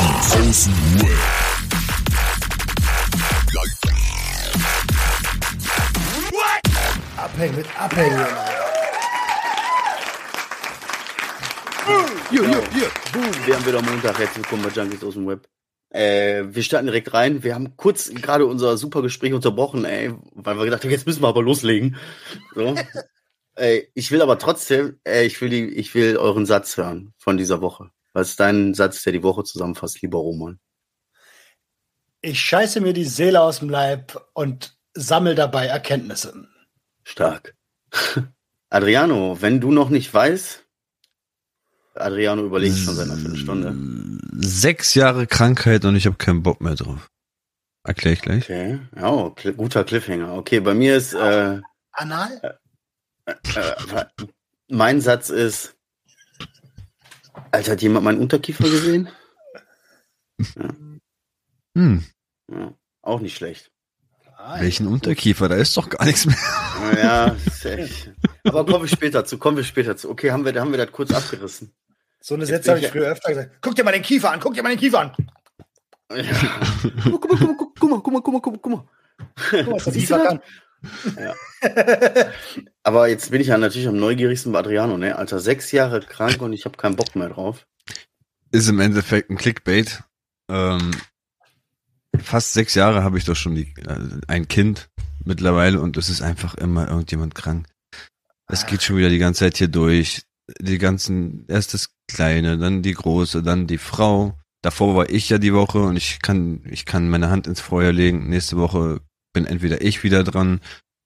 Außenweb. Abhängen mit Abhängen. Jo, jo, jo. Boom, wir haben wieder Montag. Herzlich willkommen bei Junkies aus dem Web. Äh, wir starten direkt rein. Wir haben kurz gerade unser super Gespräch unterbrochen, ey, weil wir gedacht haben, jetzt müssen wir aber loslegen. So. ey, ich will aber trotzdem, ey, ich will die, ich will euren Satz hören von dieser Woche. Was ist dein Satz, der die Woche zusammenfasst, lieber Roman? Ich scheiße mir die Seele aus dem Leib und sammel dabei Erkenntnisse. Stark. Adriano, wenn du noch nicht weißt, Adriano überlegt schon seit einer Viertelstunde. Sechs Jahre Krankheit und ich habe keinen Bock mehr drauf. Erkläre ich gleich. Okay, oh, cl guter Cliffhanger. Okay, bei mir ist äh, Anal? äh, äh, mein Satz ist, Alter, hat jemand meinen Unterkiefer gesehen? Ja, Hm, ja, auch nicht schlecht. welchen Unterkiefer? Da ist doch gar nichts mehr. Ja, ist echt. Aber kommen wir später zu, kommen wir später zu. Okay, haben wir, haben wir das kurz abgerissen. So eine Sätze habe ich früher öfter gesagt. Guck dir mal den Kiefer an, guck dir mal den Kiefer an. Ja. Guck mal, guck mal, guck mal, guck mal, guck mal, guck mal, guck mal. Guck mal, was der Kiefer das? Aber jetzt bin ich ja natürlich am neugierigsten bei Adriano, ne? Alter, sechs Jahre krank und ich habe keinen Bock mehr drauf. Ist im Endeffekt ein Clickbait. Ähm, fast sechs Jahre habe ich doch schon die, äh, ein Kind mittlerweile und es ist einfach immer irgendjemand krank. Es geht schon wieder die ganze Zeit hier durch. Die ganzen, erst das Kleine, dann die Große, dann die Frau. Davor war ich ja die Woche und ich kann, ich kann meine Hand ins Feuer legen. Nächste Woche bin entweder ich wieder dran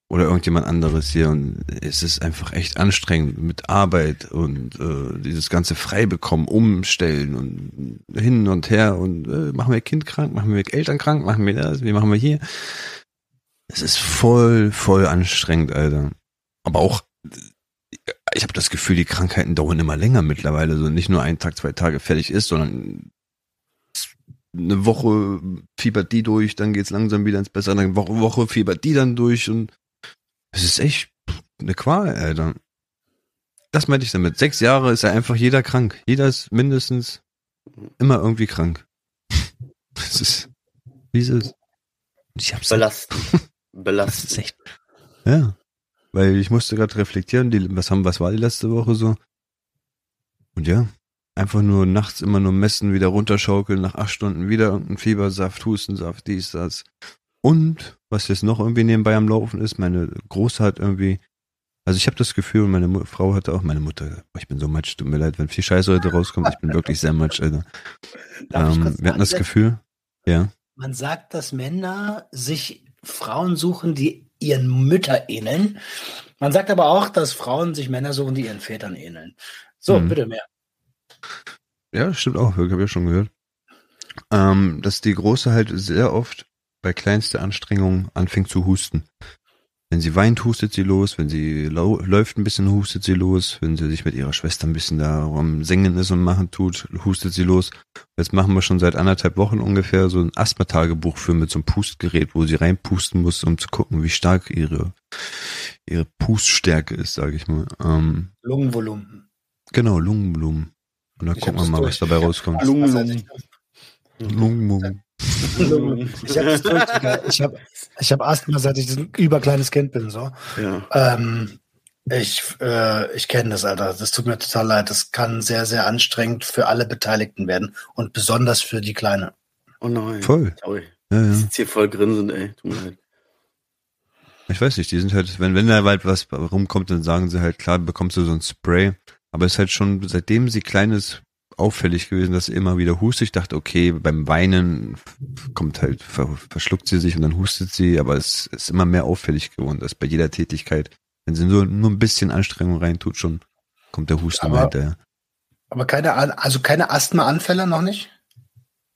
oder irgendjemand anderes hier und es ist einfach echt anstrengend mit Arbeit und äh, dieses ganze frei bekommen, umstellen und hin und her und äh, machen wir Kind krank, machen wir Eltern krank, machen wir das, wie machen wir hier? Es ist voll, voll anstrengend, Alter. Aber auch, ich habe das Gefühl, die Krankheiten dauern immer länger mittlerweile, so nicht nur ein Tag, zwei Tage fertig ist, sondern eine Woche fiebert die durch, dann geht's langsam wieder ins Bessere, dann Woche, Woche fiebert die dann durch und es ist echt eine Qual, Alter. Das meinte ich damit. Sechs Jahre ist ja einfach jeder krank. Jeder ist mindestens immer irgendwie krank. Das ist, wie ist es? Ich hab's Belastend. Das ist echt. Ja. Weil ich musste gerade reflektieren, die, was haben, was war die letzte Woche so? Und ja, einfach nur nachts immer nur messen, wieder runterschaukeln, nach acht Stunden wieder irgendein Fiebersaft, Hustensaft, dies, das. Und was jetzt noch irgendwie nebenbei am Laufen ist, meine Große hat irgendwie, also ich habe das Gefühl, meine Mu Frau hatte auch, meine Mutter, boah, ich bin so matsch, tut mir leid, wenn viel Scheiße heute rauskommt, ich bin wirklich sehr matsch, Alter. Ähm, wir hatten das? Gefühl, ja. Man sagt, dass Männer sich Frauen suchen, die ihren Mütter ähneln. Man sagt aber auch, dass Frauen sich Männer suchen, die ihren Vätern ähneln. So, Mhm. bitte mehr. Ja, stimmt auch, habe ich ja schon gehört. Ähm, dass die Große halt sehr oft bei kleinster Anstrengung anfängt zu husten. Wenn sie weint, hustet sie los. Wenn sie läuft ein bisschen, hustet sie los. Wenn sie sich mit ihrer Schwester ein bisschen da am Singen ist und machen tut, hustet sie los. Jetzt machen wir schon seit anderthalb Wochen ungefähr so ein Asthma-Tagebuch für mit so einem Pustgerät, wo sie reinpusten muss, um zu gucken, wie stark ihre, ihre Puststärke ist, sage ich mal. Ähm, Lungenvolumen. genau, Lungenblumen. Und dann Ich gucken wir mal, was durch. dabei Ich hab rauskommt. Asthma, Lungen, seit Lungen. ich-. Ich habe Digga. ich hab, ich hab Asthma, seit ich ein überkleines Kind bin. So. Ja. Ähm, ich äh, ich kenne das, Alter. Das tut mir total leid. Das kann sehr, sehr anstrengend für alle Beteiligten werden und besonders für die Kleine. Oh nein. Voll. Sorry. Ja, Ich ja. sitze hier voll grinsend, ey. Tut mir leid. Ich weiß nicht, die sind halt, wenn, wenn da halt was rumkommt, dann sagen sie halt, klar, bekommst du so ein Spray. Aber es ist halt schon, seitdem sie klein ist, auffällig gewesen, dass sie immer wieder hustet. Ich dachte, okay, beim Weinen kommt halt, ver, verschluckt sie sich und dann hustet sie, aber es ist immer mehr auffällig geworden, dass bei jeder Tätigkeit, wenn sie nur, nur ein bisschen Anstrengung reintut, schon kommt der Husten Aber- hinterher. Aber keine, also keine Asthma-Anfälle noch nicht?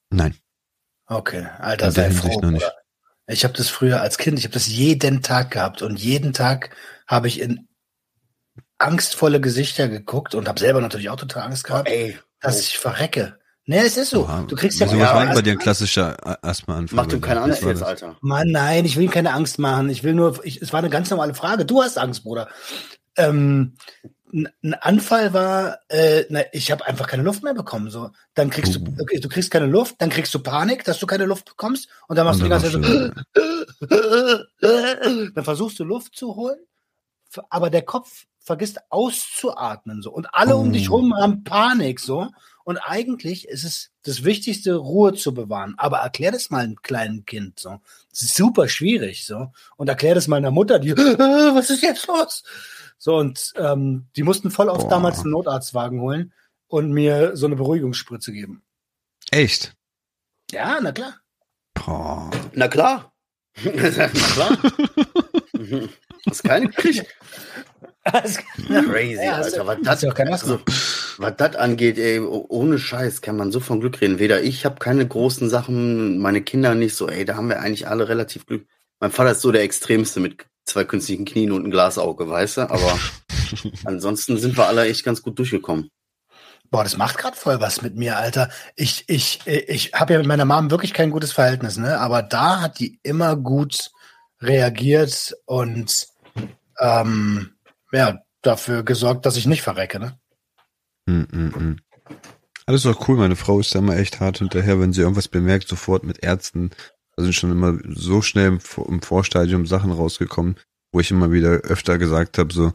Nein, Okay, Alter, der sei froh. noch nicht. Ich habe das früher als Kind, ich habe das jeden Tag gehabt und jeden Tag habe ich in angstvolle Gesichter geguckt und habe selber natürlich auch total Angst gehabt, Ey. dass ich verrecke. Nee, es ist so. Oha. Du kriegst ja, Wieso, ja was war denn bei dir ein klassischer A- Asthmaanfall? Mach dir keine Angst jetzt, das? Alter. Mann, nein, ich will ihm keine Angst machen. Ich will nur, ich, es war eine ganz normale Frage. Du hast Angst, Bruder. Ähm, ein Anfall war, äh, na, ich habe einfach keine Luft mehr bekommen. So, dann kriegst du, Oh. okay, du kriegst keine Luft, dann kriegst du Panik, dass du keine Luft bekommst, und dann machst Und du die dann ganze Zeit so, dann versuchst du Luft zu holen, aber der Kopf vergisst auszuatmen so, und alle um dich Oh. rum haben Panik so. Und eigentlich ist es das Wichtigste, Ruhe zu bewahren. Aber erklär das mal einem kleinen Kind so. Das ist super schwierig so. Und erklär das mal einer Mutter, die, was ist jetzt los? So, und ähm, die mussten voll oft Boah. damals einen Notarztwagen holen und mir so eine Beruhigungsspritze geben. Echt? Ja, na klar. Boah. Na klar. Na klar. Mhm. Hast keine gekriegt. Crazy, Ja, Alter. Was das, Asthma. also, was das angeht, ey, oh- ohne Scheiß kann man so von Glück reden. Weder ich habe keine großen Sachen, meine Kinder nicht so, ey, da haben wir eigentlich alle relativ Glück. Mein Vater ist so der Extremste mit zwei künstlichen Knien und ein Glasauge, weißt du? Aber ansonsten sind wir alle echt ganz gut durchgekommen. Boah, das macht gerade voll was mit mir, Alter. Ich, ich, ich habe ja mit meiner Mom wirklich kein gutes Verhältnis, ne? Aber da hat die immer gut reagiert und ähm, ja, dafür gesorgt, dass ich nicht verrecke, ne? Mm, mm, mm. Alles doch cool, meine Frau ist da immer echt hart hinterher, wenn sie irgendwas bemerkt, sofort mit Ärzten. Da sind schon immer so schnell im, Vor- im Vorstadium Sachen rausgekommen, wo ich immer wieder öfter gesagt habe, so,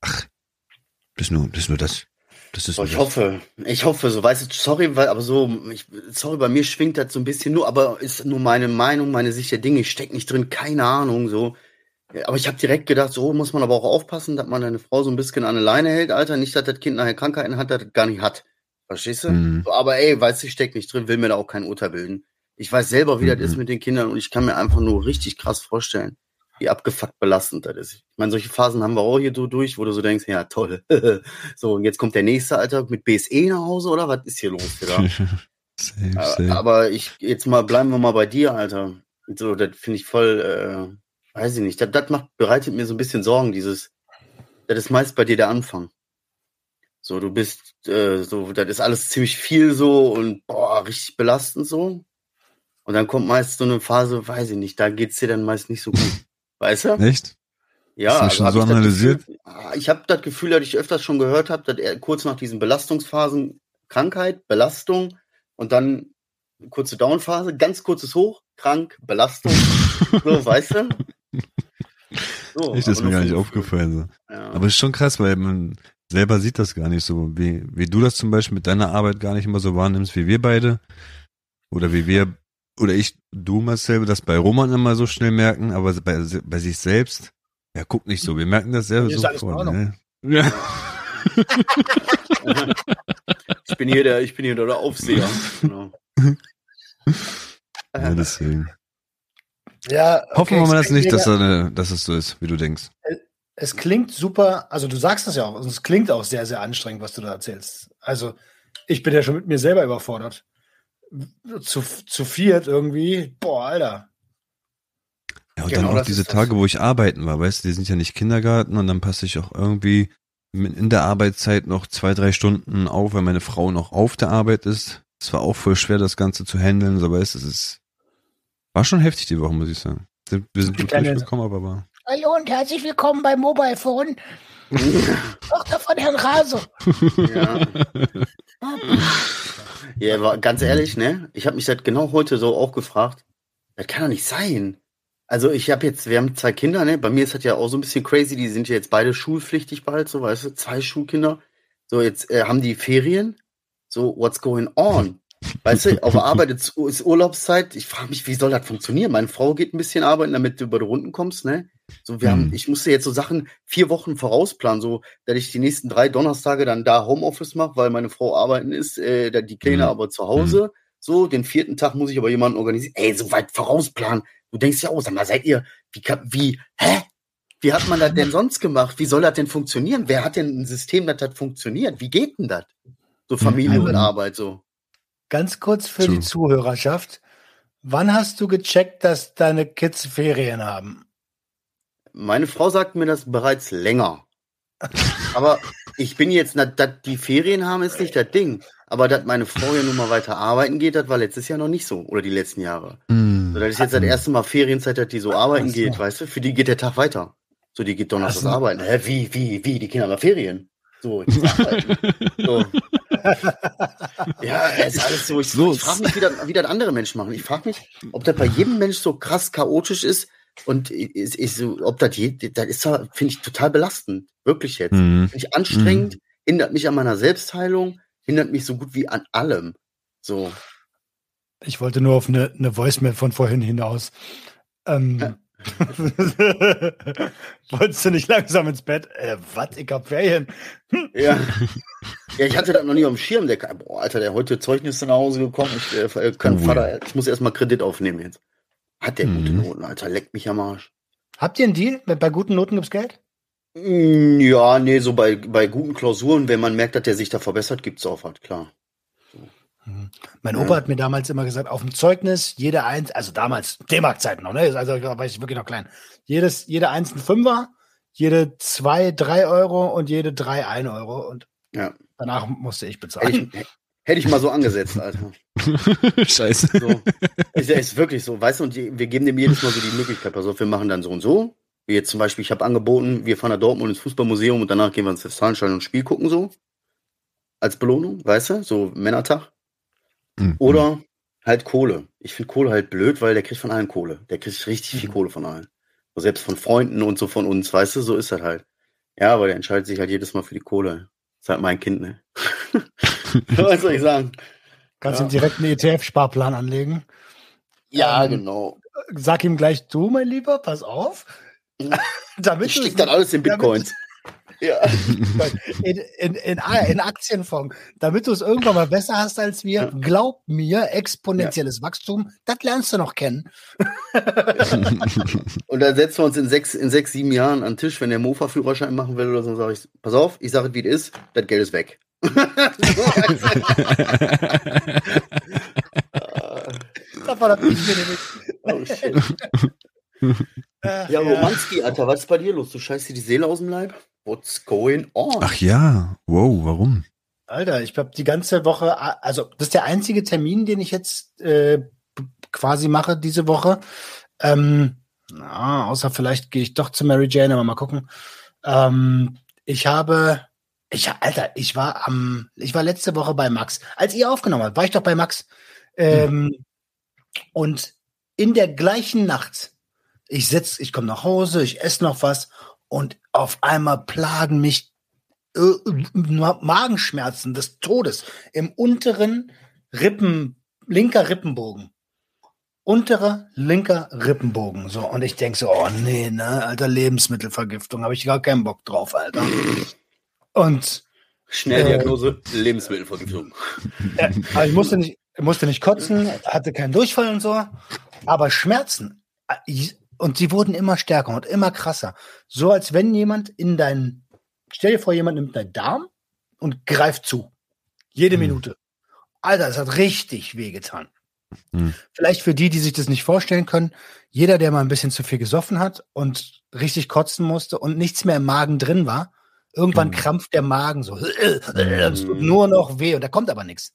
ach, das ist nur, das ist nur das. Das ist Oh, nur ich das. hoffe, ich hoffe, so weißt du, sorry, weil, aber so, ich, sorry, bei mir schwingt das so ein bisschen nur, aber ist nur meine Meinung, meine Sicht der Dinge. Ich steck nicht drin, keine Ahnung, so. Aber ich habe direkt gedacht, so muss man aber auch aufpassen, dass man eine Frau so ein bisschen an der Leine hält, Alter. Nicht, dass das Kind nachher Krankheiten hat, das gar nicht hat. Verstehst du? Mhm. So, aber ey, weißt du, ich steck nicht drin, will mir da auch kein Urteil bilden. Ich weiß selber, wie das Mhm. ist mit den Kindern und ich kann mir einfach nur richtig krass vorstellen, wie abgefuckt belastend das ist. Ich meine, solche Phasen haben wir auch hier so durch, wo du so denkst, ja toll. so, und jetzt kommt der nächste, Alter, mit BSE nach Hause, oder? Was ist hier los, Digga? safe, Aber- safe. Aber ich, jetzt mal, bleiben wir mal bei dir, Alter. So, das finde ich voll, äh, weiß ich nicht. Das, das macht, bereitet mir so ein bisschen Sorgen, dieses, das ist meist bei dir der Anfang. So, du bist, äh, so, das ist alles ziemlich viel so und, boah, richtig belastend so. Und dann kommt meist so eine Phase, weiß ich nicht, da geht's dir dann meist nicht so gut. Weißt du? Echt? Ja, Hast du schon so ich das analysiert? Gefühl, Ah, ich habe das Gefühl, dass ich öfters schon gehört habe, dass er kurz nach diesen Belastungsphasen Krankheit, Belastung und dann kurze Downphase, ganz kurzes Hoch, krank, Belastung, so, weißt du? So, Echt, das ist mir gar nicht aufgefallen. So. Ja. Aber es ist schon krass, weil man selber sieht das gar nicht so, wie, wie du das zum Beispiel mit deiner Arbeit gar nicht immer so wahrnimmst, wie wir beide. Oder wie wir, oder ich, du Marcel, das bei Roman immer so schnell merken, aber bei, bei sich selbst, ja, guck nicht so, wir merken das selber. Ordnung. Ne? Ja. ich bin hier der, ich bin hier der Aufseher. Genau. ja, deswegen. Ja, Hoffen okay, wir mal es das nicht, dass, er, dass es so ist, wie du denkst. es klingt super, also du sagst das ja auch, und es klingt auch sehr, sehr anstrengend, was du da erzählst. Also ich bin ja schon mit mir selber überfordert. Zu, zu viert irgendwie, boah, Alter. Ja, und Genau, dann auch diese. Tage, wo ich arbeiten war, weißt du, die sind ja nicht Kindergarten und dann passe ich auch irgendwie in der Arbeitszeit noch zwei, drei Stunden auf, weil meine Frau noch auf der Arbeit ist. Es war auch voll schwer, das Ganze zu handeln, so weißt du, es ist, war schon heftig die Woche, muss ich sagen. Sind- Wir sind gut durchgekommen, aber war. Hallo und herzlich willkommen bei Mobile Phone. Tochter von Herrn Rase. Ja. Ja, aber ganz ehrlich, ne? Ich habe mich das genau heute so auch gefragt. Das kann doch nicht sein. Also ich habe jetzt, wir haben zwei Kinder, ne? Bei mir ist das ja auch so ein bisschen crazy. Die sind ja jetzt beide schulpflichtig bald, so weißt du, zwei Schulkinder. So jetzt äh, haben die Ferien. So what's going on? Weißt du, auf Arbeit ist, ist Urlaubszeit. Ich frage mich, wie soll das funktionieren? Meine Frau geht ein bisschen arbeiten, damit du über die Runden kommst, ne? So, wir haben, Mhm. ich musste jetzt so Sachen vier Wochen vorausplanen, so, dass ich die nächsten drei Donnerstage dann da Homeoffice mache, weil meine Frau arbeiten ist, äh, die Kleine Mhm. aber zu Hause. So, den vierten Tag muss ich aber jemanden organisieren. Ey, so weit vorausplanen. Du denkst ja auch, sag mal, seid ihr, wie, wie, hä? Wie hat man das denn sonst gemacht? Wie soll das denn funktionieren? Wer hat denn ein System, das das funktioniert? Wie geht denn das? So Familie Mhm. und Arbeit, so. Ganz kurz für True. die Zuhörerschaft. Wann hast du gecheckt, dass deine Kids Ferien haben? Meine Frau sagt mir das bereits länger. Aber ich bin jetzt, na, dass die Ferien haben, ist nicht das Ding. Aber dass meine Frau ja nun mal weiter arbeiten geht, das war letztes Jahr noch nicht so. Oder die letzten Jahre. Hm. So, das ist jetzt das erste Mal Ferienzeit, dass die so arbeiten Ach geht, weißt du? Für die geht der Tag weiter. So, die geht donnerstags Also- arbeiten. Hä, wie, wie, wie? Die Kinder haben Ferien. So, arbeiten. so. Ja, es ist alles so. Ich, So. ich frage mich, wie das, wie das andere Menschen machen. Ich frage mich, ob das bei jedem Mensch so krass chaotisch ist und ich, ich so, ob das je, das ist, ja, finde ich total belastend. Wirklich jetzt. Mhm. Finde ich anstrengend, hindert mich an meiner Selbstheilung, hindert mich so gut wie an allem. So. Ich wollte nur auf eine, eine Voicemail von vorhin hinaus. Ähm, Wolltest du nicht langsam ins Bett? Äh, was? Ich hab Ferien. Ja. ja, ich hatte das noch nie auf dem Schirm. Der, boah, Alter, der heute Zeugnisse nach Hause gekommen. Ich äh, kann Oh, Vater, ich muss erstmal Kredit aufnehmen jetzt. Hat der gute Mhm. Noten, Alter, leckt mich am Arsch. Habt ihr einen Deal? Bei guten Noten gibt's Geld? Mm, Ja, nee, so bei, bei guten Klausuren, wenn man merkt, dass der sich da verbessert, gibt's auch was, klar. Mein Ja. Opa hat mir damals immer gesagt, auf dem Zeugnis, jede eins, also damals, D-Mark-Zeiten noch, ne? Also da war ich wirklich noch klein. Jedes, jede eins ein Fünfer, jede zwei drei Euro und jede drei ein Euro. Und Ja. danach musste ich Hätte bezahlen. ich, hätte ich mal so angesetzt, Alter. Scheiße. So. Ist, ja- ist wirklich so, weißt du, und die, wir geben dem jedes Mal so die Möglichkeit, pass auf, wir machen dann so und so. Wie jetzt zum Beispiel, ich habe angeboten, wir fahren nach Dortmund ins Fußballmuseum und danach gehen wir ins Westfalenstadion und Spiel gucken, so. Als Belohnung, weißt du, so Männertag. Mhm. Oder halt Kohle. Ich finde Kohle halt blöd, weil der kriegt von allen Kohle. Der kriegt richtig viel Mhm. Kohle von allen. So selbst von Freunden und so von uns, weißt du, so ist das halt. Ja, aber der entscheidet sich halt jedes Mal für die Kohle. Ist halt mein Kind, ne? Was soll ich sagen? Kannst Ja. ihm direkt einen ETF-Sparplan anlegen. Ja, Ähm, genau. Sag ihm gleich, du, mein Lieber, pass auf. Damit Ich du steck dann alles in Bitcoins. Ja. in, in, in, in Aktienfonds, damit du es irgendwann mal besser hast als wir. Ja. Glaub mir, exponentielles Wachstum, das lernst du noch kennen. Und dann setzen wir uns in sechs, in sechs, sieben Jahren an den Tisch, wenn der Mofa-Führerschein machen will oder so, sage ich, pass auf, ich sage, wie es ist, das Geld ist weg. Hab ich mir nämlich. oh, shit. Äh, Ja, Romanski, Alter, was ist bei dir los? Du scheißt dir die Seele aus dem Leib? What's going on? Ach ja, wow, warum? Alter, ich habe die ganze Woche, also das ist der einzige Termin, den ich jetzt äh, quasi mache diese Woche. Ähm, na, außer vielleicht gehe ich doch zu Mary Jane, aber mal gucken. Ähm, ich habe, ich, Alter, ich war am, ich war letzte Woche bei Max. Als ihr aufgenommen habt, war ich doch bei Max. Ähm, Und in der gleichen Nacht, ich sitz, ich komme nach Hause, ich esse noch was und auf einmal plagen mich äh, Magenschmerzen des Todes im unteren Rippen, linker Rippenbogen. Unterer linker Rippenbogen. So, und ich denk so, oh nee, ne, alter, Lebensmittelvergiftung, habe ich gar keinen Bock drauf, Alter. Und Schnelldiagnose, Lebensmittelvergiftung. äh, aber ich musste nicht, musste nicht kotzen, hatte keinen Durchfall und so, aber Schmerzen. Und sie wurden immer stärker und immer krasser. So als wenn jemand in deinen, stell dir vor, jemand nimmt deinen Darm und greift zu. Jede Hm. Minute. Alter, das hat richtig wehgetan. Hm. Vielleicht für die, die sich das nicht vorstellen können, jeder, der mal ein bisschen zu viel gesoffen hat und richtig kotzen musste und nichts mehr im Magen drin war, irgendwann Hm. krampft der Magen so. Es tut nur noch weh und da kommt aber nichts.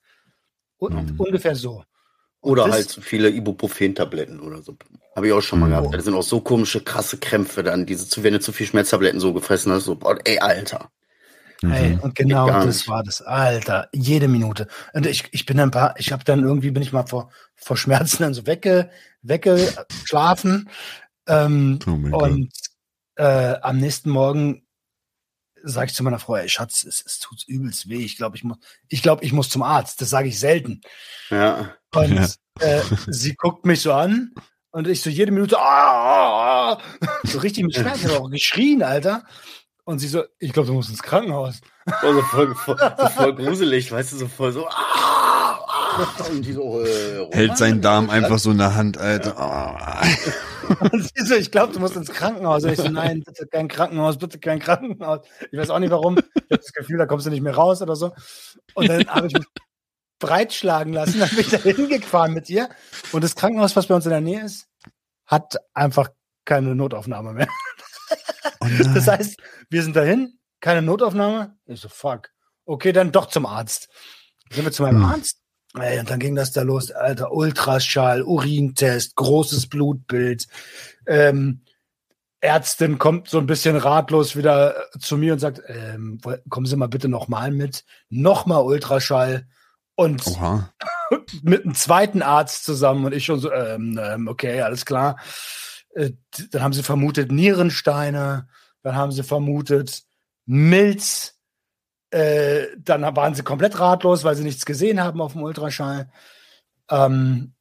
Un Hm. Ungefähr so. Oder das- halt zu viele Ibuprofen-Tabletten oder so. Habe ich auch schon mal Oh. gehabt. Das sind auch so komische, krasse Krämpfe dann, diese zu, wenn du zu viel Schmerztabletten so gefressen hast, so, boah, ey, Alter. Ey, Mhm. und genau das nicht. war das, Alter, jede Minute. Und ich, ich bin ein paar, ich habe dann irgendwie bin ich mal vor, vor Schmerzen dann so wegge, weggeschlafen. Ähm, Oh und äh, am nächsten Morgen sage ich zu meiner Frau, ey Schatz, es, es tut übelst weh. Ich glaube, ich muss, ich glaube, ich muss zum Arzt. Das sage ich selten. Ja. Und Ja. äh, sie guckt mich so an und ich so jede Minute, ah, ah, ah, so richtig mit Schmerzen, ich hab auch geschrien, Alter. Und sie so, ich glaube, du musst ins Krankenhaus. Oh, so voll, voll, so voll gruselig, weißt du, so voll so, ah, ah, und die so, äh, Hält seinen Darm einfach so in der Hand, Alter. Ah. Und sie so, ich glaube, du musst ins Krankenhaus. Und ich so, nein, bitte kein Krankenhaus, bitte kein Krankenhaus. Ich weiß auch nicht warum. Ich habe das Gefühl, da kommst du nicht mehr raus oder so. Und dann habe ich mich breitschlagen lassen, dann bin ich da hingefahren mit ihr. Und das Krankenhaus, was bei uns in der Nähe ist, hat einfach keine Notaufnahme mehr. Oh. Das heißt, wir sind dahin, keine Notaufnahme. Ich so, fuck. Okay, dann doch zum Arzt. Sind wir zu meinem Hm. Arzt? Ey, und dann ging das da los, Alter, Ultraschall, Urintest, großes Blutbild, ähm, Ärztin kommt so ein bisschen ratlos wieder zu mir und sagt, ähm, kommen Sie mal bitte nochmal mit. Nochmal Ultraschall. Und Oha. mit einem zweiten Arzt zusammen und ich schon so, ähm, ähm, okay, alles klar. Äh, dann haben sie vermutet Nierensteine, dann haben sie vermutet Milz, äh, dann waren sie komplett ratlos, weil sie nichts gesehen haben auf dem Ultraschall. Ähm,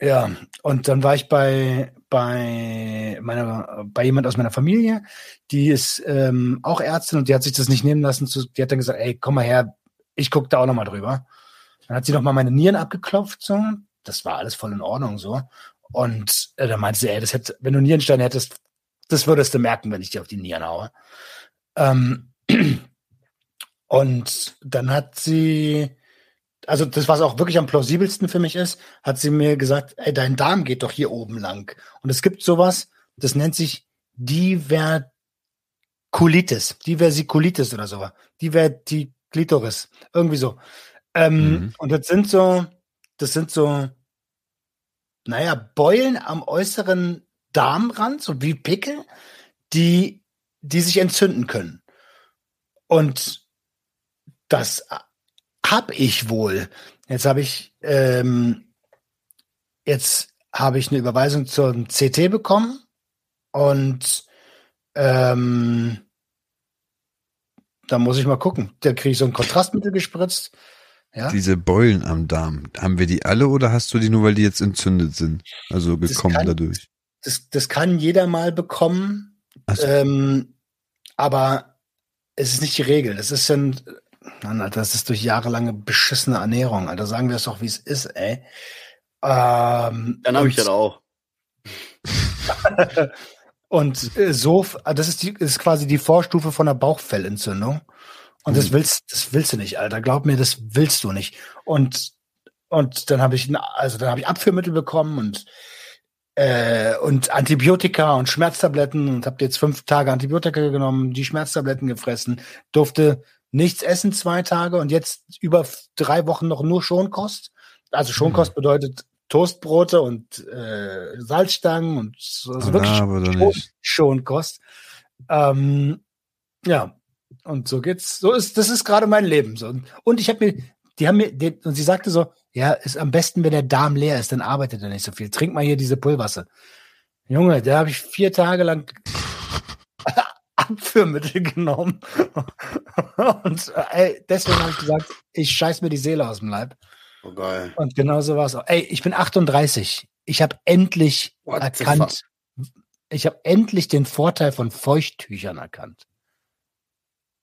ja, und dann war ich bei, bei meiner, bei jemand aus meiner Familie, die ist ähm, auch Ärztin und die hat sich das nicht nehmen lassen. Zu, die hat dann gesagt, ey, komm mal her, ich gucke da auch noch mal drüber. Dann hat sie noch mal meine Nieren abgeklopft, so. Das war alles voll in Ordnung, so. Und äh, dann meinte sie, ey, das hätte, wenn du Nierenstein hättest, das würdest du merken, wenn ich dir auf die Nieren haue. Ähm, und dann hat sie, also das, was auch wirklich am plausibelsten für mich ist, hat sie mir gesagt, ey, dein Darm geht doch hier oben lang. Und es gibt sowas, das nennt sich Diverkulitis, Diversikulitis oder so. Divertiklitoris, irgendwie so. Ähm, mhm. Und das sind so, das sind so, naja, Beulen am äußeren Darmrand, so wie Pickel, die, die sich entzünden können. Und das hab ich wohl. Jetzt habe ich ähm, jetzt habe ich eine Überweisung zum CT bekommen und ähm, da muss ich mal gucken. Da kriege ich so ein Kontrastmittel gespritzt. Ja? Diese Beulen am Darm, haben wir die alle oder hast du die nur, weil die jetzt entzündet sind? Also gekommen das kann, dadurch? Das, das kann jeder mal bekommen. So. Ähm, aber es ist nicht die Regel. Das ist ein, Mann, Alter, das ist durch jahrelange beschissene Ernährung. Alter, sagen wir es doch, wie es ist, ey. Ähm, Dann habe ich das auch. und äh, so, ah, das ist, die, ist quasi die Vorstufe von einer Bauchfellentzündung. Und mhm. das willst, das willst du nicht, Alter. Glaub mir, das willst du nicht. Und und dann habe ich, also dann habe ich Abführmittel bekommen und äh, und Antibiotika und Schmerztabletten und habe jetzt fünf Tage Antibiotika genommen, die Schmerztabletten gefressen, durfte nichts essen zwei Tage und jetzt über drei Wochen noch nur Schonkost. Also Schonkost mhm. bedeutet Toastbrote und äh, Salzstangen und also wirklich Schon, Schonkost. Ähm, ja, und so geht's. So ist das ist gerade mein Leben so. Und ich habe mir, die haben mir, die, und sie sagte so, ja, ist am besten, wenn der Darm leer ist, dann arbeitet er nicht so viel. Trink mal hier diese Pulverse. Junge, da habe ich vier Tage lang Abführmittel genommen. Und ey, deswegen habe ich gesagt, ich scheiß mir die Seele aus dem Leib. Oh geil. Und genau so war es auch. Ey, ich bin 38. Ich habe endlich What erkannt, ich habe endlich den Vorteil von Feuchttüchern erkannt.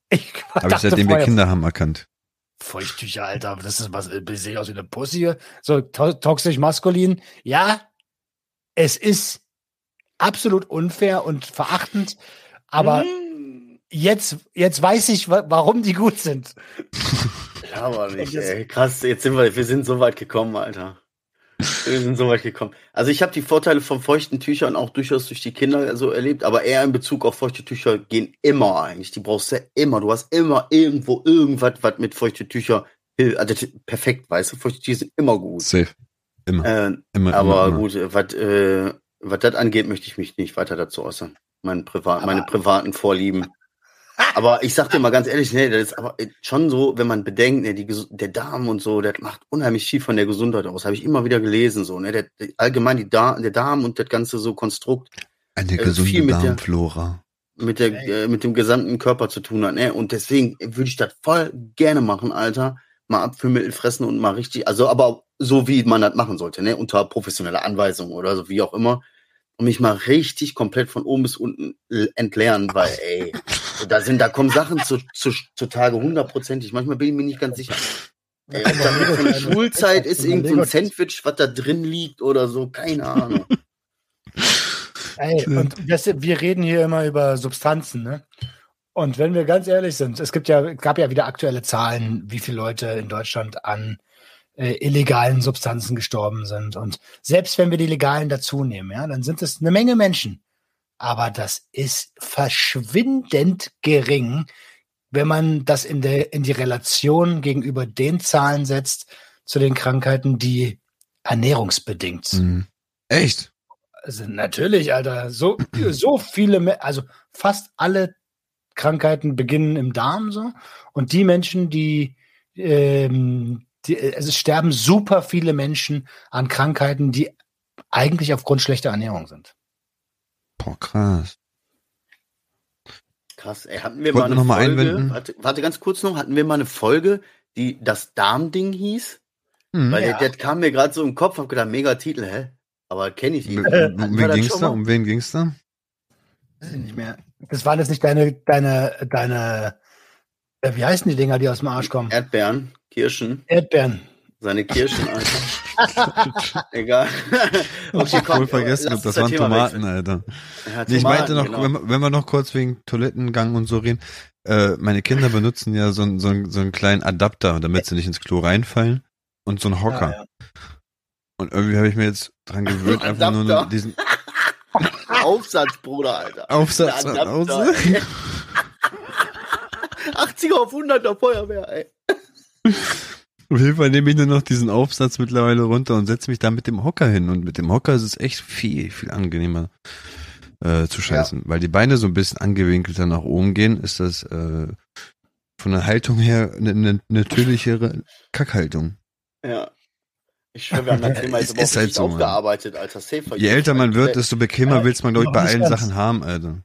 Ich habe ich seitdem wir Kinder haben erkannt. Feuchttücher, Alter, das ist was, ich sehe aus wie eine Pussy. So to toxisch maskulin. Ja, es ist absolut unfair und verachtend, aber mm. jetzt, jetzt weiß ich, warum die gut sind. Ja, aber nicht, ey. Krass, jetzt sind wir, wir sind so weit gekommen, Alter. Wir sind so weit gekommen. Also ich habe die Vorteile von feuchten Tüchern auch durchaus durch die Kinder so erlebt, aber eher in Bezug auf feuchte Tücher gehen immer eigentlich. Die brauchst du ja immer. Du hast immer irgendwo irgendwas, was mit feuchte Tücher also perfekt, weißt du, feuchte Tücher sind immer gut. Safe. Immer. Äh, immer aber immer, gut, was äh, was das angeht, möchte ich mich nicht weiter dazu äußern. Mein Privat, meine privaten Vorlieben. Aber ich sag dir mal ganz ehrlich, nee, das ist aber schon so, wenn man bedenkt, ne, die, der Darm und so, der macht unheimlich viel von der Gesundheit aus. Habe ich immer wieder gelesen, so, ne, der, der allgemein die Darm, der Darm und das ganze so Konstrukt. Eine äh, gesunde viel Darmflora. Mit, der, mit, der, äh, mit dem gesamten Körper zu tun hat, ne, und deswegen würde ich das voll gerne machen, Alter. Mal Abführmittel fressen und mal richtig, also aber so wie man das machen sollte, ne, unter professioneller Anweisung oder so, wie auch immer und mich mal richtig komplett von oben bis unten entleeren, weil, ey, da sind, da kommen Sachen zu, zu, zu Tage hundertprozentig. Manchmal bin ich mir nicht ganz sicher. Ey, ob da von der Schulzeit ist irgend so ein Sandwich, was da drin liegt oder so, keine Ahnung. Ey, und das, wir reden hier immer über Substanzen, ne? Und wenn wir ganz ehrlich sind, es gibt ja, gab ja wieder aktuelle Zahlen, wie viele Leute in Deutschland an äh, illegalen Substanzen gestorben sind. Und selbst wenn wir die legalen dazu nehmen, ja, dann sind es eine Menge Menschen. Aber das ist verschwindend gering, wenn man das in, der, in die Relation gegenüber den Zahlen setzt zu den Krankheiten, die ernährungsbedingt mhm. Echt? sind natürlich, Alter, so, so viele, also fast alle Krankheiten beginnen im Darm so. Und die Menschen, die, ähm, die, also es sterben super viele Menschen an Krankheiten, die eigentlich aufgrund schlechter Ernährung sind. Boah, krass. Krass, ey, hatten wir Wollten mal eine wir noch mal Folge, einwenden? warte, warte ganz kurz noch, hatten wir mal eine Folge, die das Darmding hieß? Hm. Weil Ja. der, der kam mir gerade so im Kopf, hab gedacht, mega Titel, hä? Aber kenne ich ihn. Um, um wen ging's da? Um wen ging's da? Weiß ich nicht mehr. Das waren jetzt nicht deine, deine, deine, äh, wie heißen die Dinger, die aus dem Arsch kommen? Erdbeeren, Kirschen, Erdbeeren. seine Kirschen, Alter. Egal. Ich hab voll vergessen, das uns waren Thema Tomaten, wechseln. Alter. Ja, Nee, ich meinte noch, Tomaten, genau. wenn, wir- wenn wir noch kurz wegen Toilettengang und so reden, äh, meine Kinder benutzen ja so, einen- so, so einen kleinen Adapter, damit sie nicht ins Klo reinfallen und so einen Hocker. Ja, ja. Und irgendwie habe ich mir jetzt dran gewöhnt, einfach nur diesen Aufsatz, Bruder, Alter. Aufsatz Der zu Adapter, Hause. ey. 80er auf 100er Feuerwehr, ey. Auf jeden Fall nehme ich nur noch diesen Aufsatz mittlerweile runter und setze mich da mit dem Hocker hin. Und mit dem Hocker ist es echt viel, viel angenehmer äh, zu scheißen. Weil die Beine so ein bisschen angewinkelter nach oben gehen, ist das äh, von der Haltung her eine, eine natürlichere Kackhaltung. Ja. Ich schwöre, wir haben das Thema jetzt auch halt so, aufgearbeitet, Alter. Safer Je älter man wird, desto bequemer Ja, will's man, glaube ich, bei allen. Sachen haben, Alter.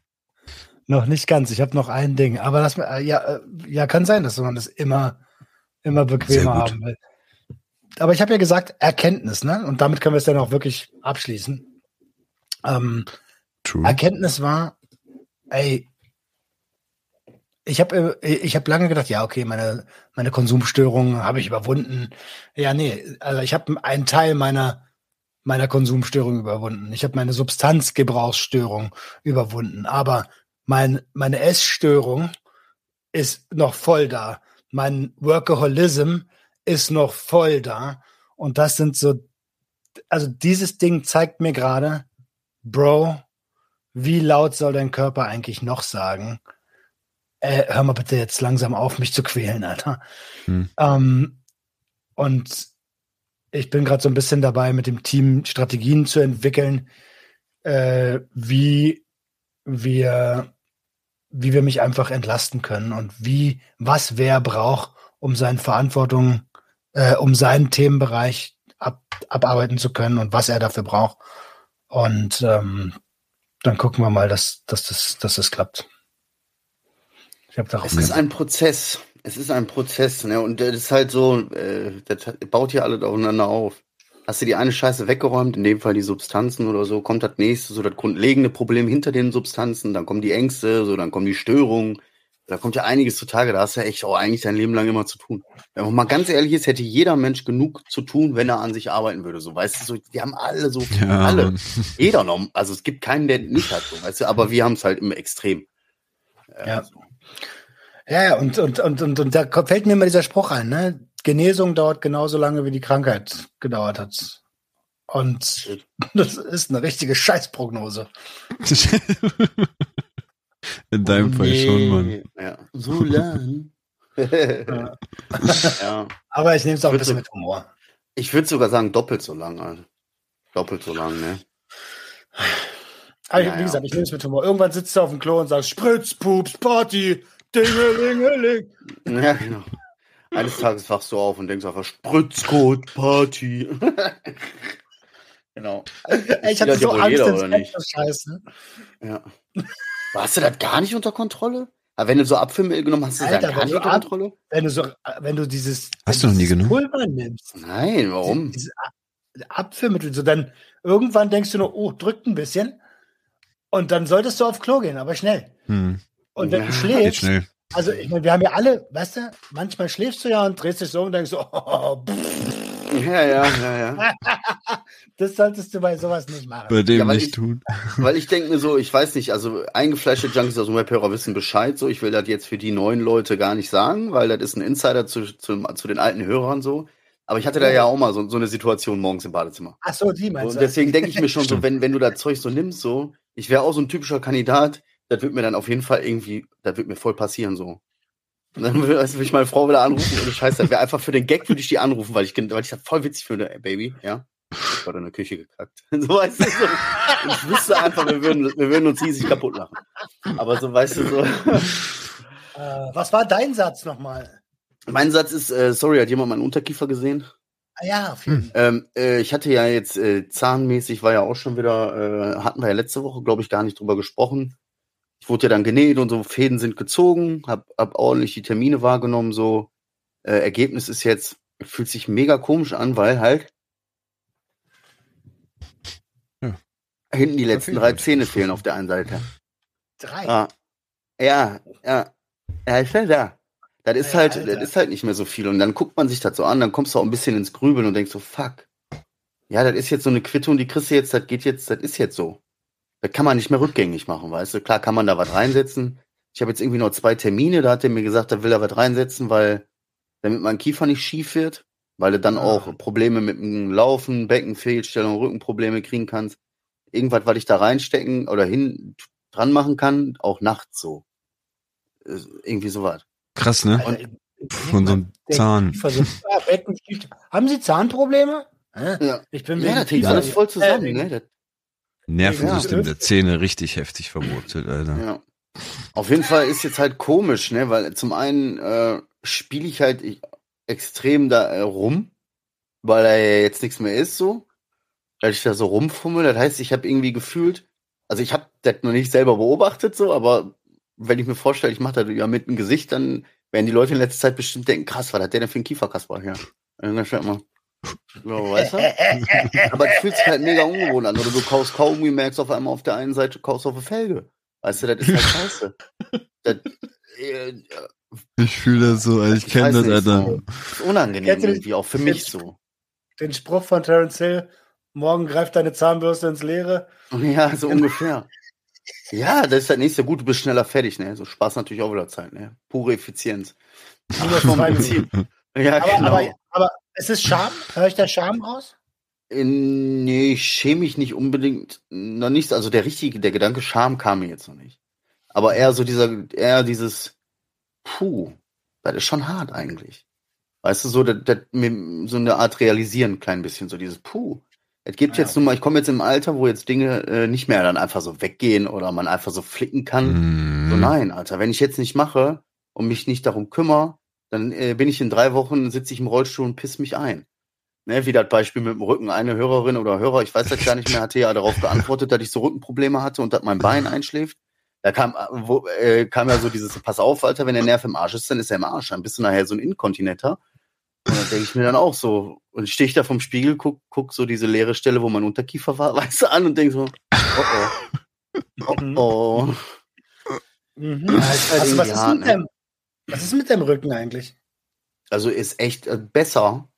Noch nicht ganz. Ich habe noch ein Ding. Aber das, äh, ja, äh, ja, kann sein, dass man das immer, immer bequemer haben will. Aber ich habe ja gesagt, Erkenntnis, ne? Und damit können wir es dann auch wirklich abschließen. Ähm, True. Erkenntnis war, ey, ich habe ich hab lange gedacht, ja, okay, meine, meine Konsumstörung habe ich überwunden. Ja, nee, also ich habe einen Teil meiner, meiner Konsumstörung überwunden. Ich habe meine Substanzgebrauchsstörung überwunden. Aber mein, meine Essstörung ist noch voll da. Mein Workaholism ist noch voll da. Und das sind so, also dieses Ding zeigt mir gerade, Bro, wie laut soll dein Körper eigentlich noch sagen? Äh, hör mal bitte jetzt langsam auf, mich zu quälen, Alter. Hm. Ähm, und ich bin gerade so ein bisschen dabei, mit dem Team Strategien zu entwickeln, äh, wie wir, wie wir mich einfach entlasten können und wie, was wer braucht, um seine Verantwortung, äh, um seinen Themenbereich ab, abarbeiten zu können und was er dafür braucht. Und ähm, dann gucken wir mal, dass, dass, das, dass das klappt. Ich habe darauf Es ist ein Prozess. Es ist ein Prozess, ne? Und das ist halt so, äh, das baut hier alles aufeinander auf. Hast du die eine Scheiße weggeräumt, in dem Fall die Substanzen oder so, kommt das nächste, so das grundlegende Problem hinter den Substanzen, dann kommen die Ängste, so dann kommen die Störungen. Da kommt ja einiges zutage, da hast du ja echt auch eigentlich dein Leben lang immer zu tun. Wenn man mal ganz ehrlich ist, hätte jeder Mensch genug zu tun, wenn er an sich arbeiten würde. So, weißt du, so, die haben alle so, Ja, alle. Jeder noch, also es gibt keinen, der nicht hat, so, weißt du, aber wir haben es halt im Extrem. Ja. Ja, ja, und, und, und, und, und da fällt mir immer dieser Spruch ein, ne? Genesung dauert genauso lange, wie die Krankheit gedauert hat. Und das ist eine richtige Scheißprognose. In deinem Fall schon, Mann. Ja. So lang. ja. Aber ich nehme es auch ein bisschen so- mit Humor. Ich würde sogar sagen, doppelt so lang, Alter. Doppelt so lang, ne? Aber Ja, wie ja. gesagt, ich nehme es mit Humor. Irgendwann sitzt du auf dem Klo und sagst, Spritz, Pups, Party, Dingelingeling. Ja, genau. Eines Tages wachst du auf und denkst einfach Spritzcode Party. genau. Ich Jeder hatte so Angst, jeder, oder nicht? zu scheißen. Ja. Hast du das gar nicht unter Kontrolle? Aber wenn du so Apfelmehl genommen hast, hast du das Alter, gar nicht unter Kontrolle? Wenn du so, wenn du dieses, Hast wenn du noch nie genommen? Pulver nimmst, Nein, warum? Dieses Apfelmittel, so dann irgendwann denkst du nur, oh, drückt ein bisschen. Und dann solltest du auf Klo gehen, aber schnell. Hm. Und wenn Ja, du schläfst. Also ich meine, wir haben ja alle, weißt du, manchmal schläfst du ja und drehst dich so um und denkst so, oh, Ja, ja, ja, ja. das solltest du bei sowas nicht machen. Bei dem Ja, weil nicht ich- tun. Weil ich denke mir so, ich weiß nicht, also eingefleischte Junkies aus dem Webhörer wissen Bescheid, so ich will das jetzt für die neuen Leute gar nicht sagen, weil das ist ein Insider zu, zu, zu den alten Hörern so. Aber ich hatte da ja auch mal so, so eine Situation morgens im Badezimmer. Ach so, die meinst Und du? deswegen denke ich mir schon so, wenn, wenn du das Zeug so nimmst, so, ich wäre auch so ein typischer Kandidat, das wird mir dann auf jeden Fall irgendwie, das wird mir voll passieren, so. Und dann würde also, ich meine Frau wieder anrufen, ohne Scheiß, das wäre einfach für den Gag würde ich die anrufen, weil ich, weil ich das voll witzig finde, ey, Baby, ja. gerade in der Küche gekackt. So weißt du, so, ich wüsste einfach, wir würden, wir würden uns riesig kaputt lachen. Aber so weißt du so. Äh, was war dein Satz nochmal? Mein Satz ist, äh, sorry, hat jemand meinen Unterkiefer gesehen? Ah, ja, jeden Ähm, äh, ich hatte ja jetzt äh, zahnmäßig, war ja auch schon wieder, äh, hatten wir ja letzte Woche, glaube ich, gar nicht drüber gesprochen. Wurde ja dann genäht und so, Fäden sind gezogen, hab, hab ordentlich die Termine wahrgenommen, so. Äh, Ergebnis ist jetzt, fühlt sich mega komisch an, weil halt Ja. hinten die Da letzten drei. Zähne fehlen auf der einen Seite. Drei. Ah. Ja, ja. Er ist ja da. Das ist halt, Alter. das ist halt nicht mehr so viel. Und dann guckt man sich das so an, dann kommst du auch ein bisschen ins Grübeln und denkst so, fuck. Ja, das ist jetzt so eine Quittung, die kriegst du jetzt, das geht jetzt, das ist jetzt so. Das kann man nicht mehr rückgängig machen, weißt du? Klar kann man da was reinsetzen. Ich habe jetzt irgendwie noch zwei Termine, da hat er mir gesagt, da will er was reinsetzen, weil, damit mein Kiefer nicht schief wird, weil du dann Ah. auch Probleme mit dem Laufen, Beckenfehlstellung, Rückenprobleme kriegen kannst. Irgendwas, was ich da reinstecken oder hin dran machen kann, auch nachts so. Irgendwie sowas. Krass, ne? Ich- ich- Von so einem der Zahn. So- Beckenstift. Haben Sie Zahnprobleme? Ja, Ich bin ja das hängt alles voll zusammen, äh, ne? Das, Nervensystem Ja. der Zähne richtig heftig verwurzelt, Alter. ja. Auf jeden Fall ist jetzt halt komisch, ne? Weil zum einen äh, spiele ich halt ich, extrem da äh, rum, weil er ja jetzt nichts mehr ist, so. Weil ich da so rumfummel. Das heißt, ich habe irgendwie gefühlt, also ich habe das noch nicht selber beobachtet, so, aber wenn ich mir vorstelle, ich mache das ja mit dem Gesicht, dann werden die Leute in letzter Zeit bestimmt denken, krass, was hat der denn für ein Kieferkasper hier? Dann schreibt so, weißt du? Aber es fühlt sich halt mega ungewohnt an. Oder du kaust Kaugummi, merkst auf einmal auf der einen Seite, kaust auf eine Felge. Weißt du, das ist halt scheiße. Das, äh, Ich fühle das so, ich kenne das, Alter. so. ist unangenehm du irgendwie, auch für mich so. Den Spruch von Terence Hill, morgen greift deine Zahnbürste ins Leere. Ja, so ungefähr. Ja, das ist halt nächste gut, du bist schneller fertig, ne? So Spaß natürlich auch wieder Zeit, ne? Pure Effizienz. Minuten. Ja, Aber, genau. aber, aber es ist Scham. Höre ich da Scham raus? Nee, ich schäme mich nicht unbedingt, noch nicht, also der richtige, der Gedanke Scham kam mir jetzt noch nicht. Aber eher so dieser, eher dieses, puh, das ist schon hart eigentlich. Weißt du, so, das, das, so eine Art realisieren, ein klein bisschen, so dieses, puh. Es gibt Ja. jetzt nun mal, ich komme jetzt im Alter, wo jetzt Dinge äh, nicht mehr dann einfach so weggehen oder man einfach so flicken kann. Mhm. So, nein, Alter, wenn ich jetzt nicht mache und mich nicht darum kümmere, dann äh, bin ich in drei Wochen, sitze ich im Rollstuhl und piss mich ein. Ne, wie das Beispiel mit dem Rücken. Eine Hörerin oder Hörer, ich weiß das gar nicht mehr, hatte ja darauf geantwortet, dass ich so Rückenprobleme hatte und dass mein Bein einschläft. Da kam, äh, wo, äh, kam ja so dieses, pass auf, Alter, wenn der Nerv im Arsch ist, dann ist er im Arsch. Dann bist du nachher so ein Inkontinenter. Und dann denke ich mir dann auch so, und stehe ich da vom Spiegel, guck, guck so diese leere Stelle, wo mein Unterkiefer war, weißt du, an und denk so, oh oh. Oh oh. Mhm. Ja, ist halt also, was, ist mit ne? Was ist mit deinem Rücken eigentlich? Also ist echt äh, besser.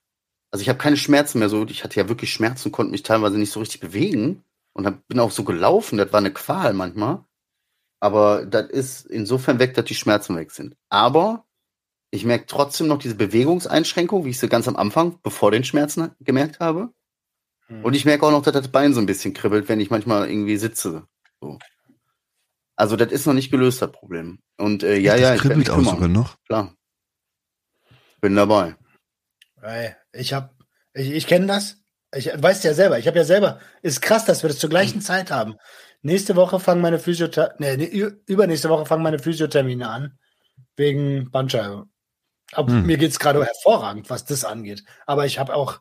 Also ich habe keine Schmerzen mehr so. Ich hatte ja wirklich Schmerzen, konnte mich teilweise nicht so richtig bewegen und hab, bin auch so gelaufen. Das war eine Qual manchmal. Aber das ist insofern weg, dass die Schmerzen weg sind. Aber ich merke trotzdem noch diese Bewegungseinschränkung, wie ich sie ganz am Anfang, bevor den Schmerzen gemerkt habe. Und ich merke auch noch, dass das Bein so ein bisschen kribbelt, wenn ich manchmal irgendwie sitze. So. Also das ist noch nicht gelöst, das Problem. Und äh, ja, das ja, ich werde mich kribbelt auch sogar kümmern. noch. Klar. Bin dabei. Ich hab, ich, ich kenne das. Ich weiß ja selber. Ich habe ja selber. Ist krass, dass wir das zur gleichen Zeit haben. Nächste Woche fangen meine Physiotherapie, nee, übernächste Woche fangen meine Physiothermine an wegen Bandscheibe. Aber Hm. mir geht's gerade hervorragend, was das angeht. Aber ich habe auch,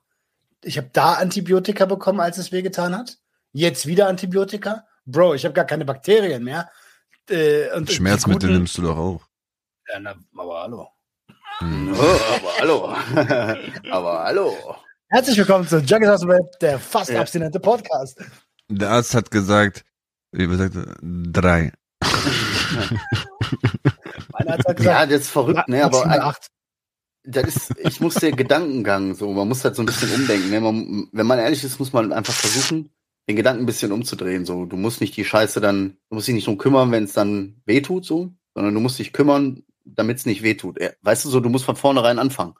ich habe da Antibiotika bekommen, als es wehgetan hat. Jetzt wieder Antibiotika. Bro, ich habe gar keine Bakterien mehr. Äh, und Schmerzmittel guten- nimmst du doch auch. Ja, na, aber hallo. Hm. Oh, aber hallo. aber hallo. Herzlich willkommen zu Junkies aus dem Web, der fast Ja. abstinente Podcast. Der Arzt hat gesagt, wie gesagt, drei. Mein Arzt hat Ja, gesagt, das ist verrückt, ne? Aber acht. das ist, ich muss der Gedankengang so, man muss halt so ein bisschen umdenken. Ne? Man, wenn man ehrlich ist, muss man einfach versuchen, den Gedanken ein bisschen umzudrehen. So, du musst nicht die Scheiße dann, du musst dich nicht drum kümmern, wenn es dann wehtut, so, sondern du musst dich kümmern, damit es nicht wehtut. Weißt du, so, du musst von vornherein anfangen.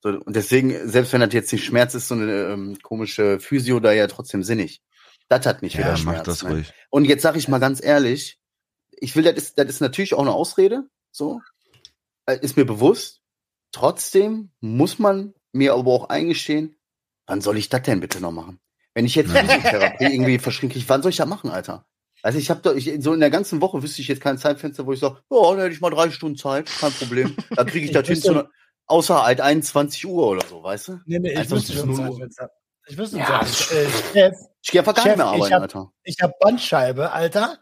So, und deswegen, selbst wenn das jetzt nicht Schmerz ist, so eine ähm, komische Physio da ja trotzdem sinnig. Das hat nicht wieder Ja, Schmerz. mach das ne? ruhig. Und jetzt sage ich mal ganz ehrlich, ich will, das ist, das ist natürlich auch eine Ausrede, so, Äh, ist mir bewusst. Trotzdem muss man mir aber auch eingestehen, wann soll ich das denn bitte noch machen? Wenn ich jetzt Physiotherapie irgendwie verschrieben kriege, wann soll ich das machen, Alter? Also ich habe doch, ich, so in der ganzen Woche wüsste ich jetzt kein Zeitfenster, wo ich sage, oh, da hätte ich mal drei Stunden Zeit, kein Problem. Da kriege ich das hin zu, außer halt 21 Uhr oder so, weißt du? Nee, nee, ich Also, wüsste schon. Zeitfenster. Ich wüsste Ja, ja, Chef, Ich gehe einfach gar Chef, nicht mehr ich arbeiten, hab- Alter. ich habe Bandscheibe, Alter.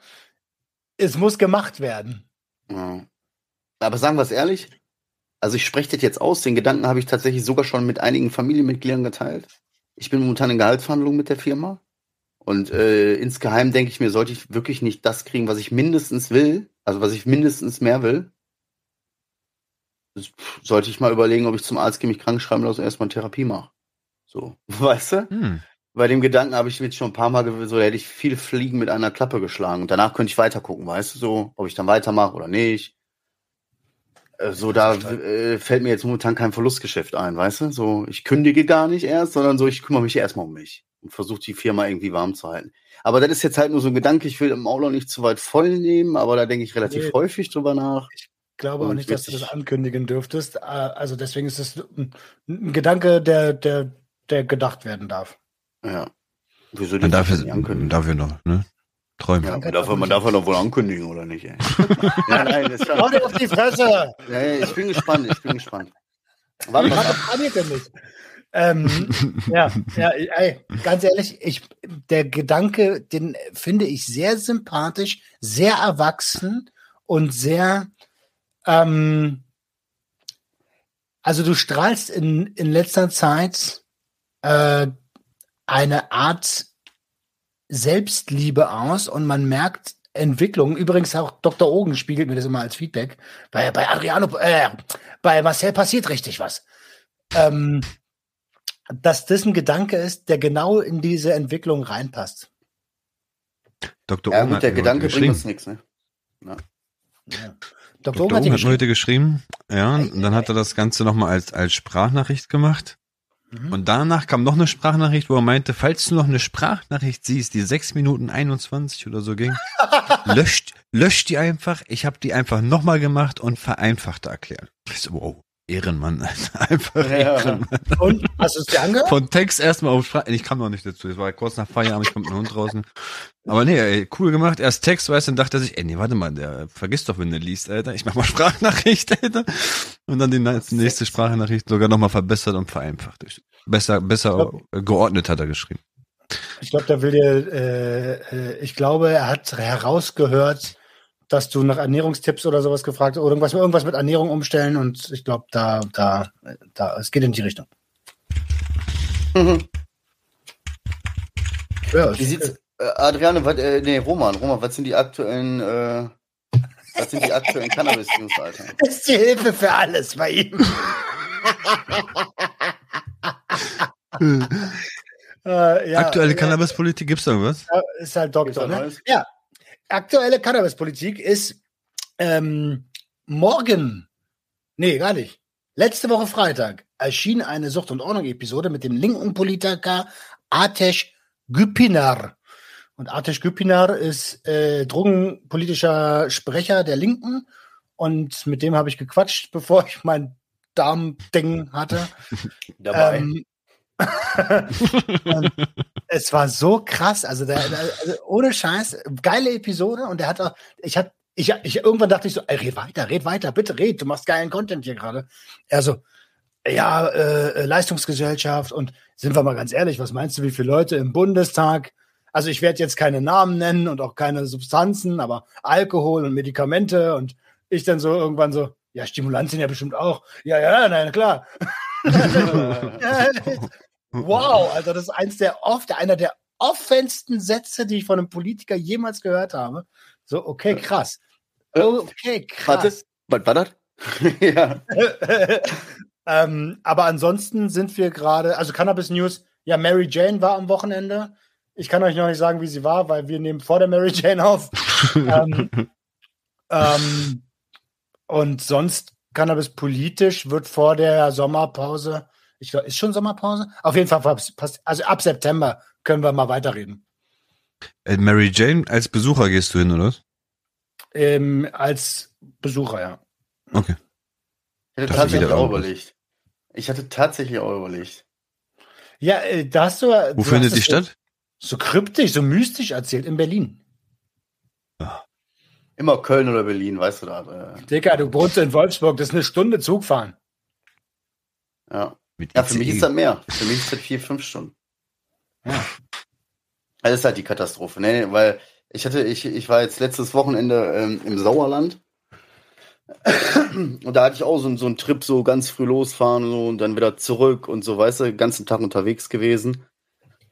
Es muss gemacht werden. Ja. Aber sagen wir es ehrlich, also ich spreche das jetzt aus, den Gedanken habe ich tatsächlich sogar schon mit einigen Familienmitgliedern geteilt. Ich bin momentan in Gehaltsverhandlungen mit der Firma. Und äh, insgeheim denke ich mir, sollte ich wirklich nicht das kriegen, was ich mindestens will, also was ich mindestens mehr will, sollte ich mal überlegen, ob ich zum Arzt gehe, mich krank schreiben lasse und erstmal Therapie mache. So, weißt du? Hm. Bei dem Gedanken habe ich jetzt schon ein paar Mal, so da hätte ich viele Fliegen mit einer Klappe geschlagen. Und danach könnte ich weiter gucken, weißt du, so, ob ich dann weitermache oder nicht. Äh, So, da äh, fällt mir jetzt momentan kein Verlustgeschäft ein, weißt du? So, ich kündige gar nicht erst, sondern so, ich kümmere mich erstmal um mich und versuche die Firma irgendwie warm zu halten. Aber das ist jetzt halt nur so ein Gedanke, ich will im Auto nicht zu weit voll nehmen, aber da denke ich relativ Nee. häufig drüber nach. Ich glaube auch nicht, dass du das ankündigen dürftest. Äh, Also deswegen ist es ein, ein Gedanke, der, der, der gedacht werden darf. Ja. Wieso ankündigen? darf ja noch, ne? Träumen. Ja, man darf, man darf ja doch wohl ankündigen, oder nicht, ey? ja, nein, das ist schon, Hau dir auf die Fresse! Ja, ja, ich bin gespannt, ich bin gespannt. Warte Was mal. kann ich denn nicht? Ähm, ja, ja, ey, ganz ehrlich, ich, der Gedanke, den finde ich sehr sympathisch, sehr erwachsen und sehr, ähm, also du strahlst in, in letzter Zeit äh, eine Art Selbstliebe aus und man merkt Entwicklung. Übrigens auch Dr. Ogen spiegelt mir das immer als Feedback. Bei, bei Adriano, äh, bei Marcel passiert richtig was. Ähm, dass das ein Gedanke ist, der genau in diese Entwicklung reinpasst. Dr. Ja, Ohm gut, hat der Gedanke heute bringt uns geschrieben. nichts, ne? Ja. Dr. Dr. Ogen Ohm hat dir hat mir heute geschrieben, ja, und dann hat er das Ganze nochmal als, als Sprachnachricht gemacht. Mhm. Und danach kam noch eine Sprachnachricht, wo er meinte, falls du noch eine Sprachnachricht siehst, die 6 Minuten 21 oder so ging, löscht, löscht die einfach. Ich habe die einfach nochmal gemacht und vereinfachter erklärt. Ich so, wow, Ehrenmann, Alter. einfach Ja. Ehrenmann. Und hast du es dir angehört? Von Text erstmal auf Sprache. Ich kam noch nicht dazu. Es war kurz nach Feierabend, ich kam mit dem Hund draußen. Aber nee, ey, cool gemacht. Erst Text, weißt du, dann dachte er sich, ey, nee, warte mal, der vergisst doch, wenn der liest, Alter. Ich mach mal Sprachnachricht, Alter. Und dann die nächste, Sprachnachricht sogar nochmal verbessert und vereinfacht. Besser, besser geordnet hat er geschrieben. Ich glaube, der will dir, äh, äh, ich glaube, er hat herausgehört, dass du nach Ernährungstipps oder sowas gefragt hast oder irgendwas, irgendwas mit Ernährung umstellen und ich glaube, da, da, da, es geht in die Richtung. Ja, Wie sieht's, äh, Adriane, was, äh, nee, Roman, Roman, was sind die aktuellen, äh, was sind die aktuellen Cannabis-News, Alter? Das ist die Hilfe für alles bei ihm. äh, ja, Aktuelle Cannabispolitik, gibt's da irgendwas? ja, Ist halt Doktor, ne? Ja, aktuelle Cannabispolitik ist ähm, morgen, nee, gar nicht, letzte Woche Freitag erschien eine Sucht- und Ordnung-Episode mit dem linken Politiker Atesh Güpinar. Und Atesh Güpinar ist äh, drogenpolitischer Sprecher der Linken und mit dem habe ich gequatscht, bevor ich mein Darmding hatte. Dabei. Ähm, es war so krass, also, der, also ohne Scheiß, geile Episode und der hat auch, ich hab, ich, ich irgendwann dachte ich so, ey, red weiter, red weiter, bitte red, du machst geilen Content hier gerade. Er so, ja, äh, Leistungsgesellschaft und sind wir mal ganz ehrlich, was meinst du, wie viele Leute im Bundestag? Also ich werde jetzt keine Namen nennen und auch keine Substanzen, aber Alkohol und Medikamente und ich dann so irgendwann so, ja, Stimulantien ja bestimmt auch. Ja, ja, nein, klar. wow, also das ist eins der oft, einer der offensten Sätze, die ich von einem Politiker jemals gehört habe. So, okay, krass. Okay, Warte, krass. was war das? ja. ähm, aber ansonsten sind wir gerade, also Cannabis News, ja, Mary Jane war am Wochenende. Ich kann euch noch nicht sagen, wie sie war, weil wir nehmen vor der Mary Jane auf. ähm, ähm, und sonst Cannabis politisch wird vor der Sommerpause, ich glaube, ist schon Sommerpause? Auf jeden Fall, passt- also ab September können wir mal weiterreden. Äh, Mary Jane, als Besucher gehst du hin, oder? was? Ähm, als Besucher, ja. Okay. Ich hatte tatsächlich auch überlegt. Ich hatte tatsächlich auch überlegt. Ja, äh, da hast du. Wo du findet die statt? So kryptisch, so mystisch erzählt in Berlin. Immer Köln oder Berlin, weißt du da. Äh, Dicker, du wohnst in Wolfsburg, das ist eine Stunde Zugfahren. ja. Mit ja, für mich ICE. ist das mehr. Für mich ist das vier, fünf Stunden. Ja. Das ist halt die Katastrophe, ne? Weil ich hatte, ich, ich war jetzt letztes Wochenende ähm, im Sauerland. Und da hatte ich auch so, so einen Trip, so ganz früh losfahren so, und dann wieder zurück und so, weißt du, den ganzen Tag unterwegs gewesen.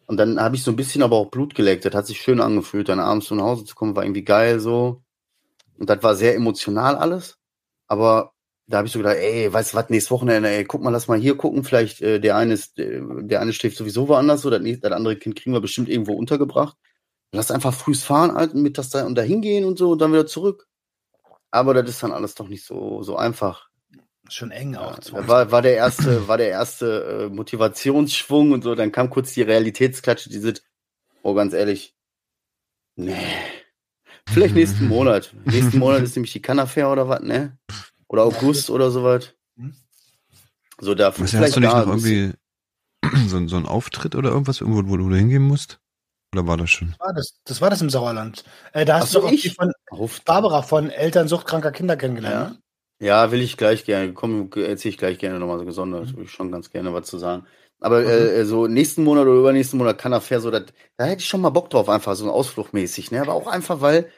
Und dann habe ich so ein bisschen aber auch Blut geleckt. Das hat sich schön angefühlt, dann abends so nach Hause zu kommen, war irgendwie geil so. Und das war sehr emotional alles. Aber da habe ich so gedacht, ey, weißt du was, nächstes Wochenende, ey, guck mal, lass mal hier gucken. Vielleicht äh, der eine ist, äh, der eine schläft sowieso woanders, so das, das andere Kind kriegen wir bestimmt irgendwo untergebracht. Lass einfach frühs fahren, und mittags da und da hingehen und so und dann wieder zurück. Aber das ist dann alles doch nicht so, so einfach. Schon eng auch. Ja, war, war der erste, war der erste äh, Motivationsschwung und so, dann kam kurz die Realitätsklatsche, die sind, oh, ganz ehrlich, nee. Vielleicht nächsten Monat. nächsten Monat ist nämlich die Cannafair oder was, ne? Oder August oder sowas. Hm? So, da Was, hast vielleicht du nicht noch irgendwie so, ein- so einen Auftritt oder irgendwas, irgendwo, wo du hingehen musst? Oder war das schon? Das war das, das war das im Sauerland. Äh, da Ach hast so, du auch die von Barbara von Eltern suchtkranker Kinder kennengelernt. Ne? Ja, will ich gleich gerne. Komm, erzähle ich gleich gerne nochmal so gesondert. Will ich schon ganz gerne was zu sagen. Aber Mhm. äh, so nächsten Monat oder übernächsten Monat kann er fair so, dat, da hätte ich schon mal Bock drauf, einfach so ein Ausflugmäßig, ne? Aber auch einfach, weil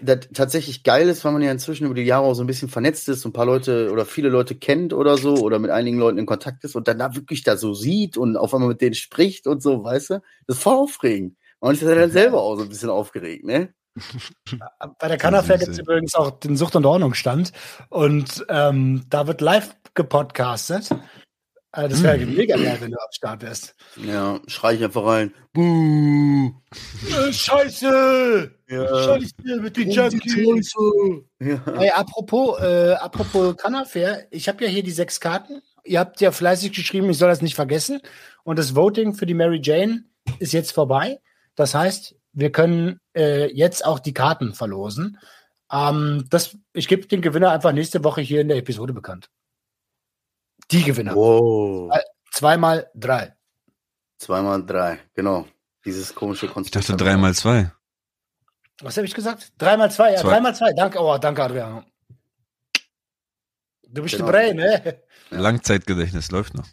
das tatsächlich geil ist, weil man ja inzwischen über die Jahre auch so ein bisschen vernetzt ist und ein paar Leute oder viele Leute kennt oder so oder mit einigen Leuten in Kontakt ist und dann da wirklich da so sieht und auf einmal mit denen spricht und so, weißt du? Das ist voll aufregend. Man ist ja dann selber auch so ein bisschen aufgeregt, ne? Bei der ist gibt es übrigens auch den Sucht- und Ordnungsstand. Und ähm, da wird live gepodcastet. Äh, das wäre mega geil, wenn du am Start wärst. Ja, schrei ich einfach rein. Buh! Äh, Scheiße! Ja. Scheiße mit den Junkies! Ja. Hey, apropos, äh, apropos Cannafair, ich habe ja hier die sechs Karten. Ihr habt ja fleißig geschrieben, ich soll das nicht vergessen. Und das Voting für die Mary Jane ist jetzt vorbei. Das heißt, wir können äh, jetzt auch die Karten verlosen. Ähm, das, ich gebe den Gewinner einfach nächste Woche hier in der Episode bekannt. Die Gewinner. Wow. Zweimal drei. Zweimal drei, genau. Dieses komische Ich Konstrukt. dachte drei mal zwei. Was habe ich gesagt? Dreimal zwei, ja, Zwei. dreimal zwei. Danke, oh, danke, Adrian. Du bist Genau. der Brain, ne? Langzeitgedächtnis läuft noch.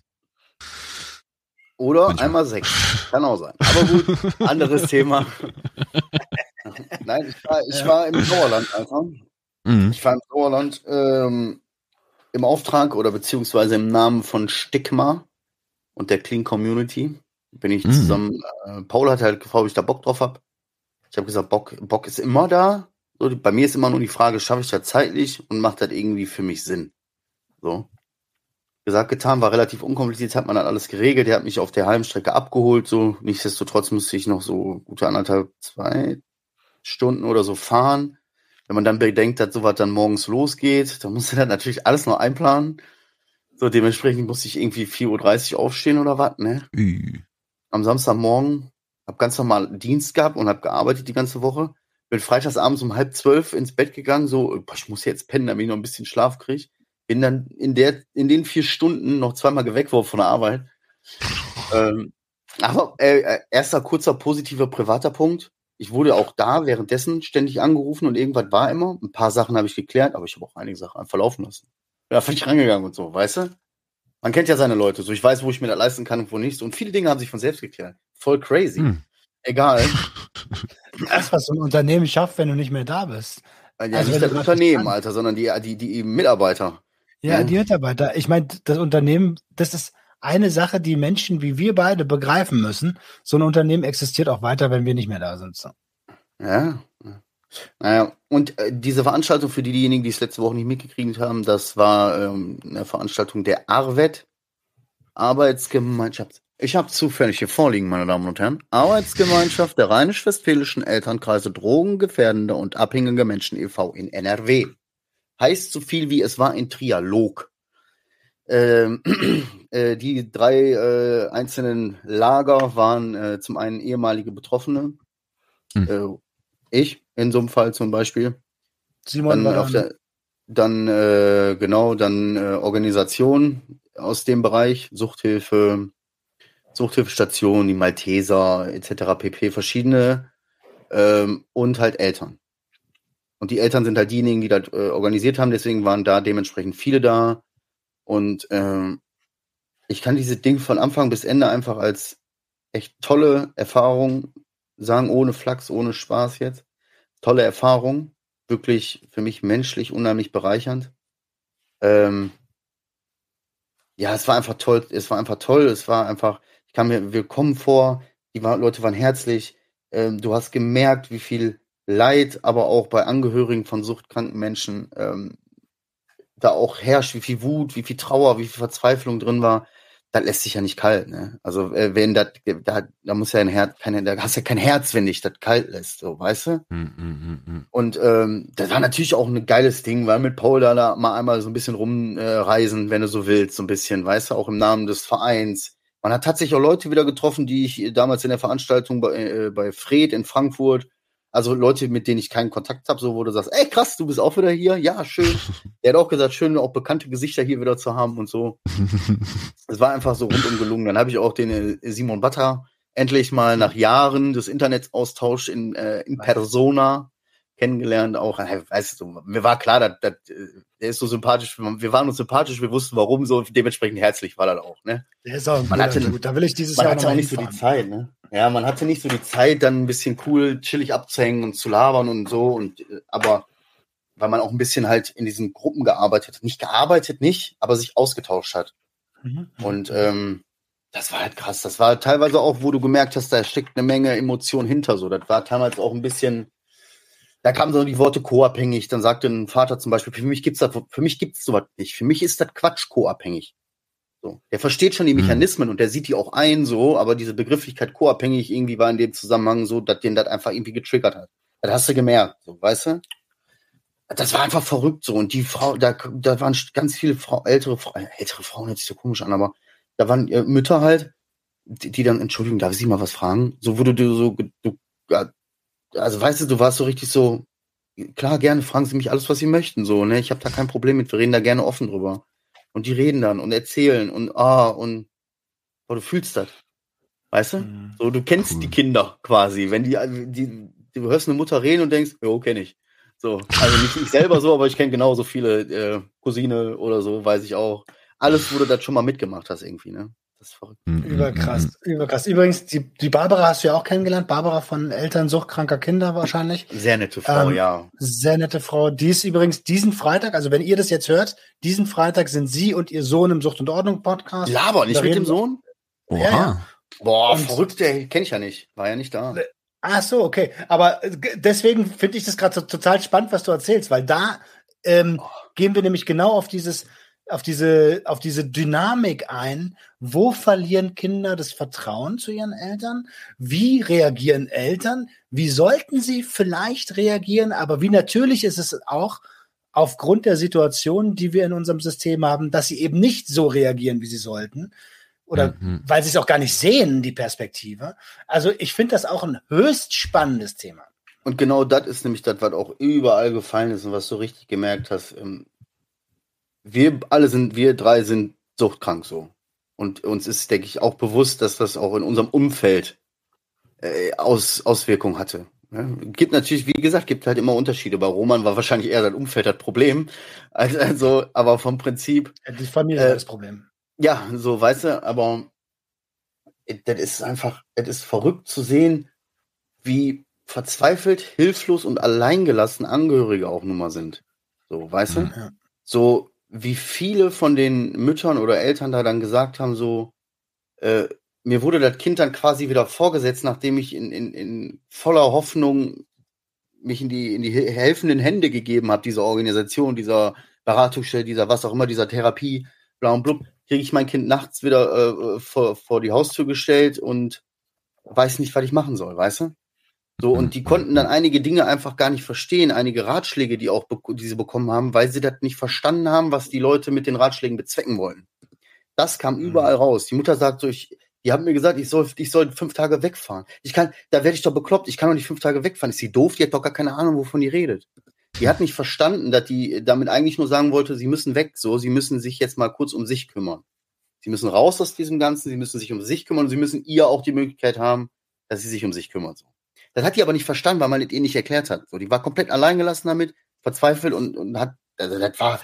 Oder Manchmal. einmal sechs. Kann auch sein. Aber gut, anderes Thema. Nein, ich war, ich Ja. war im Sauerland, Alter. Mhm. Ich war im Sauerland ähm, im Auftrag oder beziehungsweise im Namen von Stigma und der Clean Community. Bin ich Mhm. zusammen. Äh, Paul hat halt gefragt, ob ich da Bock drauf habe. Ich habe gesagt, Bock, Bock ist immer da. So, bei mir ist immer nur die Frage, schaffe ich das zeitlich und macht das irgendwie für mich Sinn? So. Gesagt, getan, war relativ unkompliziert, hat man dann alles geregelt. Der hat mich auf der Heimstrecke abgeholt. So, nichtsdestotrotz musste ich noch so gute anderthalb, zwei Stunden oder so fahren. Wenn man dann bedenkt, dass sowas dann morgens losgeht, dann musst du dann natürlich alles noch einplanen. So, dementsprechend musste ich irgendwie 4.30 Uhr aufstehen oder was, ne? Ü. Am Samstagmorgen, hab ganz normal Dienst gehabt und hab gearbeitet die ganze Woche. Bin freitags abends um halb zwölf ins Bett gegangen, so, ich muss jetzt pennen, damit ich noch ein bisschen Schlaf kriege. Bin dann in der, in den vier Stunden noch zweimal geweckt worden von der Arbeit. ähm, aber äh, äh, erster kurzer positiver privater Punkt. Ich wurde auch da währenddessen ständig angerufen und irgendwas war immer. Ein paar Sachen habe ich geklärt, aber ich habe auch einige Sachen einfach laufen lassen. Ja, völlig rangegangen und so, weißt du? Man kennt ja seine Leute, so ich weiß, wo ich mir das leisten kann und wo nicht. Und viele Dinge haben sich von selbst geklärt. Voll crazy. Hm. Egal. Das, was so ein Unternehmen schafft, wenn du nicht mehr da bist. Ja, Also, nicht das Unternehmen. Alter, sondern die, die, die Mitarbeiter. Ja, Ja. die Mitarbeiter. Ich meine, das Unternehmen, das ist eine Sache, die Menschen wie wir beide begreifen müssen. So ein Unternehmen existiert auch weiter, wenn wir nicht mehr da sind. Ja. Naja, und äh, diese Veranstaltung für die, diejenigen, die es letzte Woche nicht mitgekriegt haben, das war ähm, eine Veranstaltung der ARWET, Arbeitsgemeinschaft. Ich habe zufällig hier vorliegen, meine Damen und Herren. Arbeitsgemeinschaft der Rheinisch-Westfälischen Elternkreise Drogengefährdende und abhängige Menschen e.V. in NRW. Heißt so viel wie es war ein Trialog. Ähm, äh, die drei äh, einzelnen Lager waren äh, zum einen ehemalige Betroffene, Hm. äh, ich in so einem Fall zum Beispiel, Simon dann auf der, dann äh, genau, dann äh, Organisationen aus dem Bereich, Suchthilfe, Suchthilfestationen, die Malteser etc. pp. verschiedene ähm, und halt Eltern. Und die Eltern sind halt diejenigen, die das äh, organisiert haben, deswegen waren da dementsprechend viele da. Und ähm, ich kann dieses Ding von Anfang bis Ende einfach als echt tolle Erfahrung sagen, ohne Flachs, ohne Spaß jetzt. Tolle Erfahrung, wirklich für mich menschlich unheimlich bereichernd. Ähm, ja, es war einfach toll, es war einfach toll, es war einfach, ich kam mir willkommen vor, die Leute waren herzlich, ähm, du hast gemerkt, wie viel Leid, aber auch bei Angehörigen von suchtkranken Menschen ähm, da auch herrscht, wie viel Wut, wie viel Trauer, wie viel Verzweiflung drin war das lässt sich ja nicht kalt, ne? Also äh, wenn das, da, da muss ja ein Herz, keine, da hast ja kein Herz, wenn dich das kalt lässt, so, weißt du? Mm, mm, mm, Und ähm, das war natürlich auch ein geiles Ding, weil mit Paul da, da mal einmal so ein bisschen rumreisen, äh, wenn du so willst, so ein bisschen, weißt du, auch im Namen des Vereins. Man hat tatsächlich auch Leute wieder getroffen, die ich damals in der Veranstaltung bei, äh, bei Fred in Frankfurt also Leute, mit denen ich keinen Kontakt habe, so wo du sagst, ey krass, du bist auch wieder hier. Ja, schön. er hat auch gesagt, schön, auch bekannte Gesichter hier wieder zu haben und so. Es war einfach so rundum gelungen. Dann habe ich auch den äh, Simon Butter endlich mal nach Jahren des Internetaustauschs in, äh, in Persona kennengelernt. Auch, äh, weißt du, mir war klar, dass, dass, äh, der ist so sympathisch. Wir waren uns sympathisch, wir wussten warum, so dementsprechend herzlich war das auch. Ne? Der ist auch man hatte, gut. Da will ich dieses man Jahr hatte auch nicht so die Zeit. Ne? Ja, man hatte nicht so die Zeit, dann ein bisschen cool, chillig abzuhängen und zu labern und so. Und äh, aber weil man auch ein bisschen halt in diesen Gruppen gearbeitet hat. Nicht gearbeitet, nicht, aber sich ausgetauscht hat. Mhm. Und ähm, das war halt krass. Das war teilweise auch, wo du gemerkt hast, da steckt eine Menge Emotion hinter. So, das war teilweise auch ein bisschen. Da kamen so die Worte co-abhängig. Dann sagte ein Vater zum Beispiel: Für mich gibt's das, für mich gibt's sowas nicht. Für mich ist das Quatsch co-abhängig. So. Der versteht schon die mhm. Mechanismen mhm. und der sieht die auch ein, so, aber diese Begrifflichkeit co-abhängig irgendwie war in dem Zusammenhang so, dass den das einfach irgendwie getriggert hat. Das hast du gemerkt, so, weißt du? Das war einfach verrückt so. Und die Frau, da, da waren ganz viele Frau, ältere, Frau, äh, ältere Frauen hört sich so komisch an, aber da waren äh, Mütter halt, die, die, dann, Entschuldigung, darf ich Sie mal was fragen? So wurde du so, du, also weißt du, du warst so richtig so, klar, gerne fragen Sie mich alles, was Sie möchten, so, ne? Ich habe da kein Problem mit, wir reden da gerne offen drüber. Und die reden dann und erzählen und ah und oh, du fühlst das. Weißt du? Mhm. So, du kennst cool. die Kinder quasi. Wenn die, die, du hörst eine Mutter reden und denkst, jo, kenne ich. So, also nicht ich selber so, aber ich kenne genauso viele äh, Cousine oder so, weiß ich auch. Alles, wo du das schon mal mitgemacht hast, irgendwie, ne? Das ist verrückt. Mhm, überkrass, mhm. überkrass. Übrigens, die, die Barbara hast du ja auch kennengelernt. Barbara von Eltern suchtkranker Kinder wahrscheinlich. Sehr nette Frau, ähm, ja. Sehr nette Frau. Die ist übrigens diesen Freitag, also wenn ihr das jetzt hört, diesen Freitag sind sie und ihr Sohn im Sucht und Ordnung Podcast. Laber, nicht mit dem Sohn? Oha. Ja, ja. Boah, und, verrückt, der kenne ich ja nicht. War ja nicht da. Ach so, okay. Aber äh, deswegen finde ich das gerade so, total spannend, was du erzählst, weil da ähm, oh. gehen wir nämlich genau auf dieses auf diese, auf diese Dynamik ein. Wo verlieren Kinder das Vertrauen zu ihren Eltern? Wie reagieren Eltern? Wie sollten sie vielleicht reagieren? Aber wie natürlich ist es auch aufgrund der Situation, die wir in unserem System haben, dass sie eben nicht so reagieren, wie sie sollten. Oder mhm. weil sie es auch gar nicht sehen, die Perspektive. Also ich finde das auch ein höchst spannendes Thema. Und genau das ist nämlich das, was auch überall gefallen ist und was du richtig gemerkt hast. Wir alle sind, wir drei sind suchtkrank so. Und uns ist, denke ich, auch bewusst, dass das auch in unserem Umfeld äh, Aus, Auswirkungen hatte. Ja, gibt natürlich, wie gesagt, gibt halt immer Unterschiede. Bei Roman war wahrscheinlich eher sein Umfeld das Problem. Also, also aber vom Prinzip. Die Familie äh, das Problem. Ja, so, weißt du, aber das ist einfach, es ist verrückt zu sehen, wie verzweifelt, hilflos und alleingelassen Angehörige auch nun mal sind. So, weißt du? Ja. So, wie viele von den Müttern oder Eltern da dann gesagt haben, so, äh, mir wurde das Kind dann quasi wieder vorgesetzt, nachdem ich in, in, in voller Hoffnung mich in die, in die helfenden Hände gegeben habe, dieser Organisation, dieser Beratungsstelle, dieser was auch immer, dieser Therapie, bla und blub, kriege ich mein Kind nachts wieder äh, vor, vor die Haustür gestellt und weiß nicht, was ich machen soll, weißt du? So, und die konnten dann einige Dinge einfach gar nicht verstehen, einige Ratschläge, die auch, die sie bekommen haben, weil sie das nicht verstanden haben, was die Leute mit den Ratschlägen bezwecken wollen. Das kam mhm. überall raus. Die Mutter sagt so, ich, die haben mir gesagt, ich soll, ich soll fünf Tage wegfahren. Ich kann, da werde ich doch bekloppt, ich kann doch nicht fünf Tage wegfahren. Ist sie doof? Die hat doch gar keine Ahnung, wovon die redet. Die hat nicht verstanden, dass die damit eigentlich nur sagen wollte, sie müssen weg, so, sie müssen sich jetzt mal kurz um sich kümmern. Sie müssen raus aus diesem Ganzen, sie müssen sich um sich kümmern und sie müssen ihr auch die Möglichkeit haben, dass sie sich um sich kümmert. So. Das hat die aber nicht verstanden, weil man es ihr nicht erklärt hat. So, die war komplett alleingelassen damit, verzweifelt und, und hat, also das war,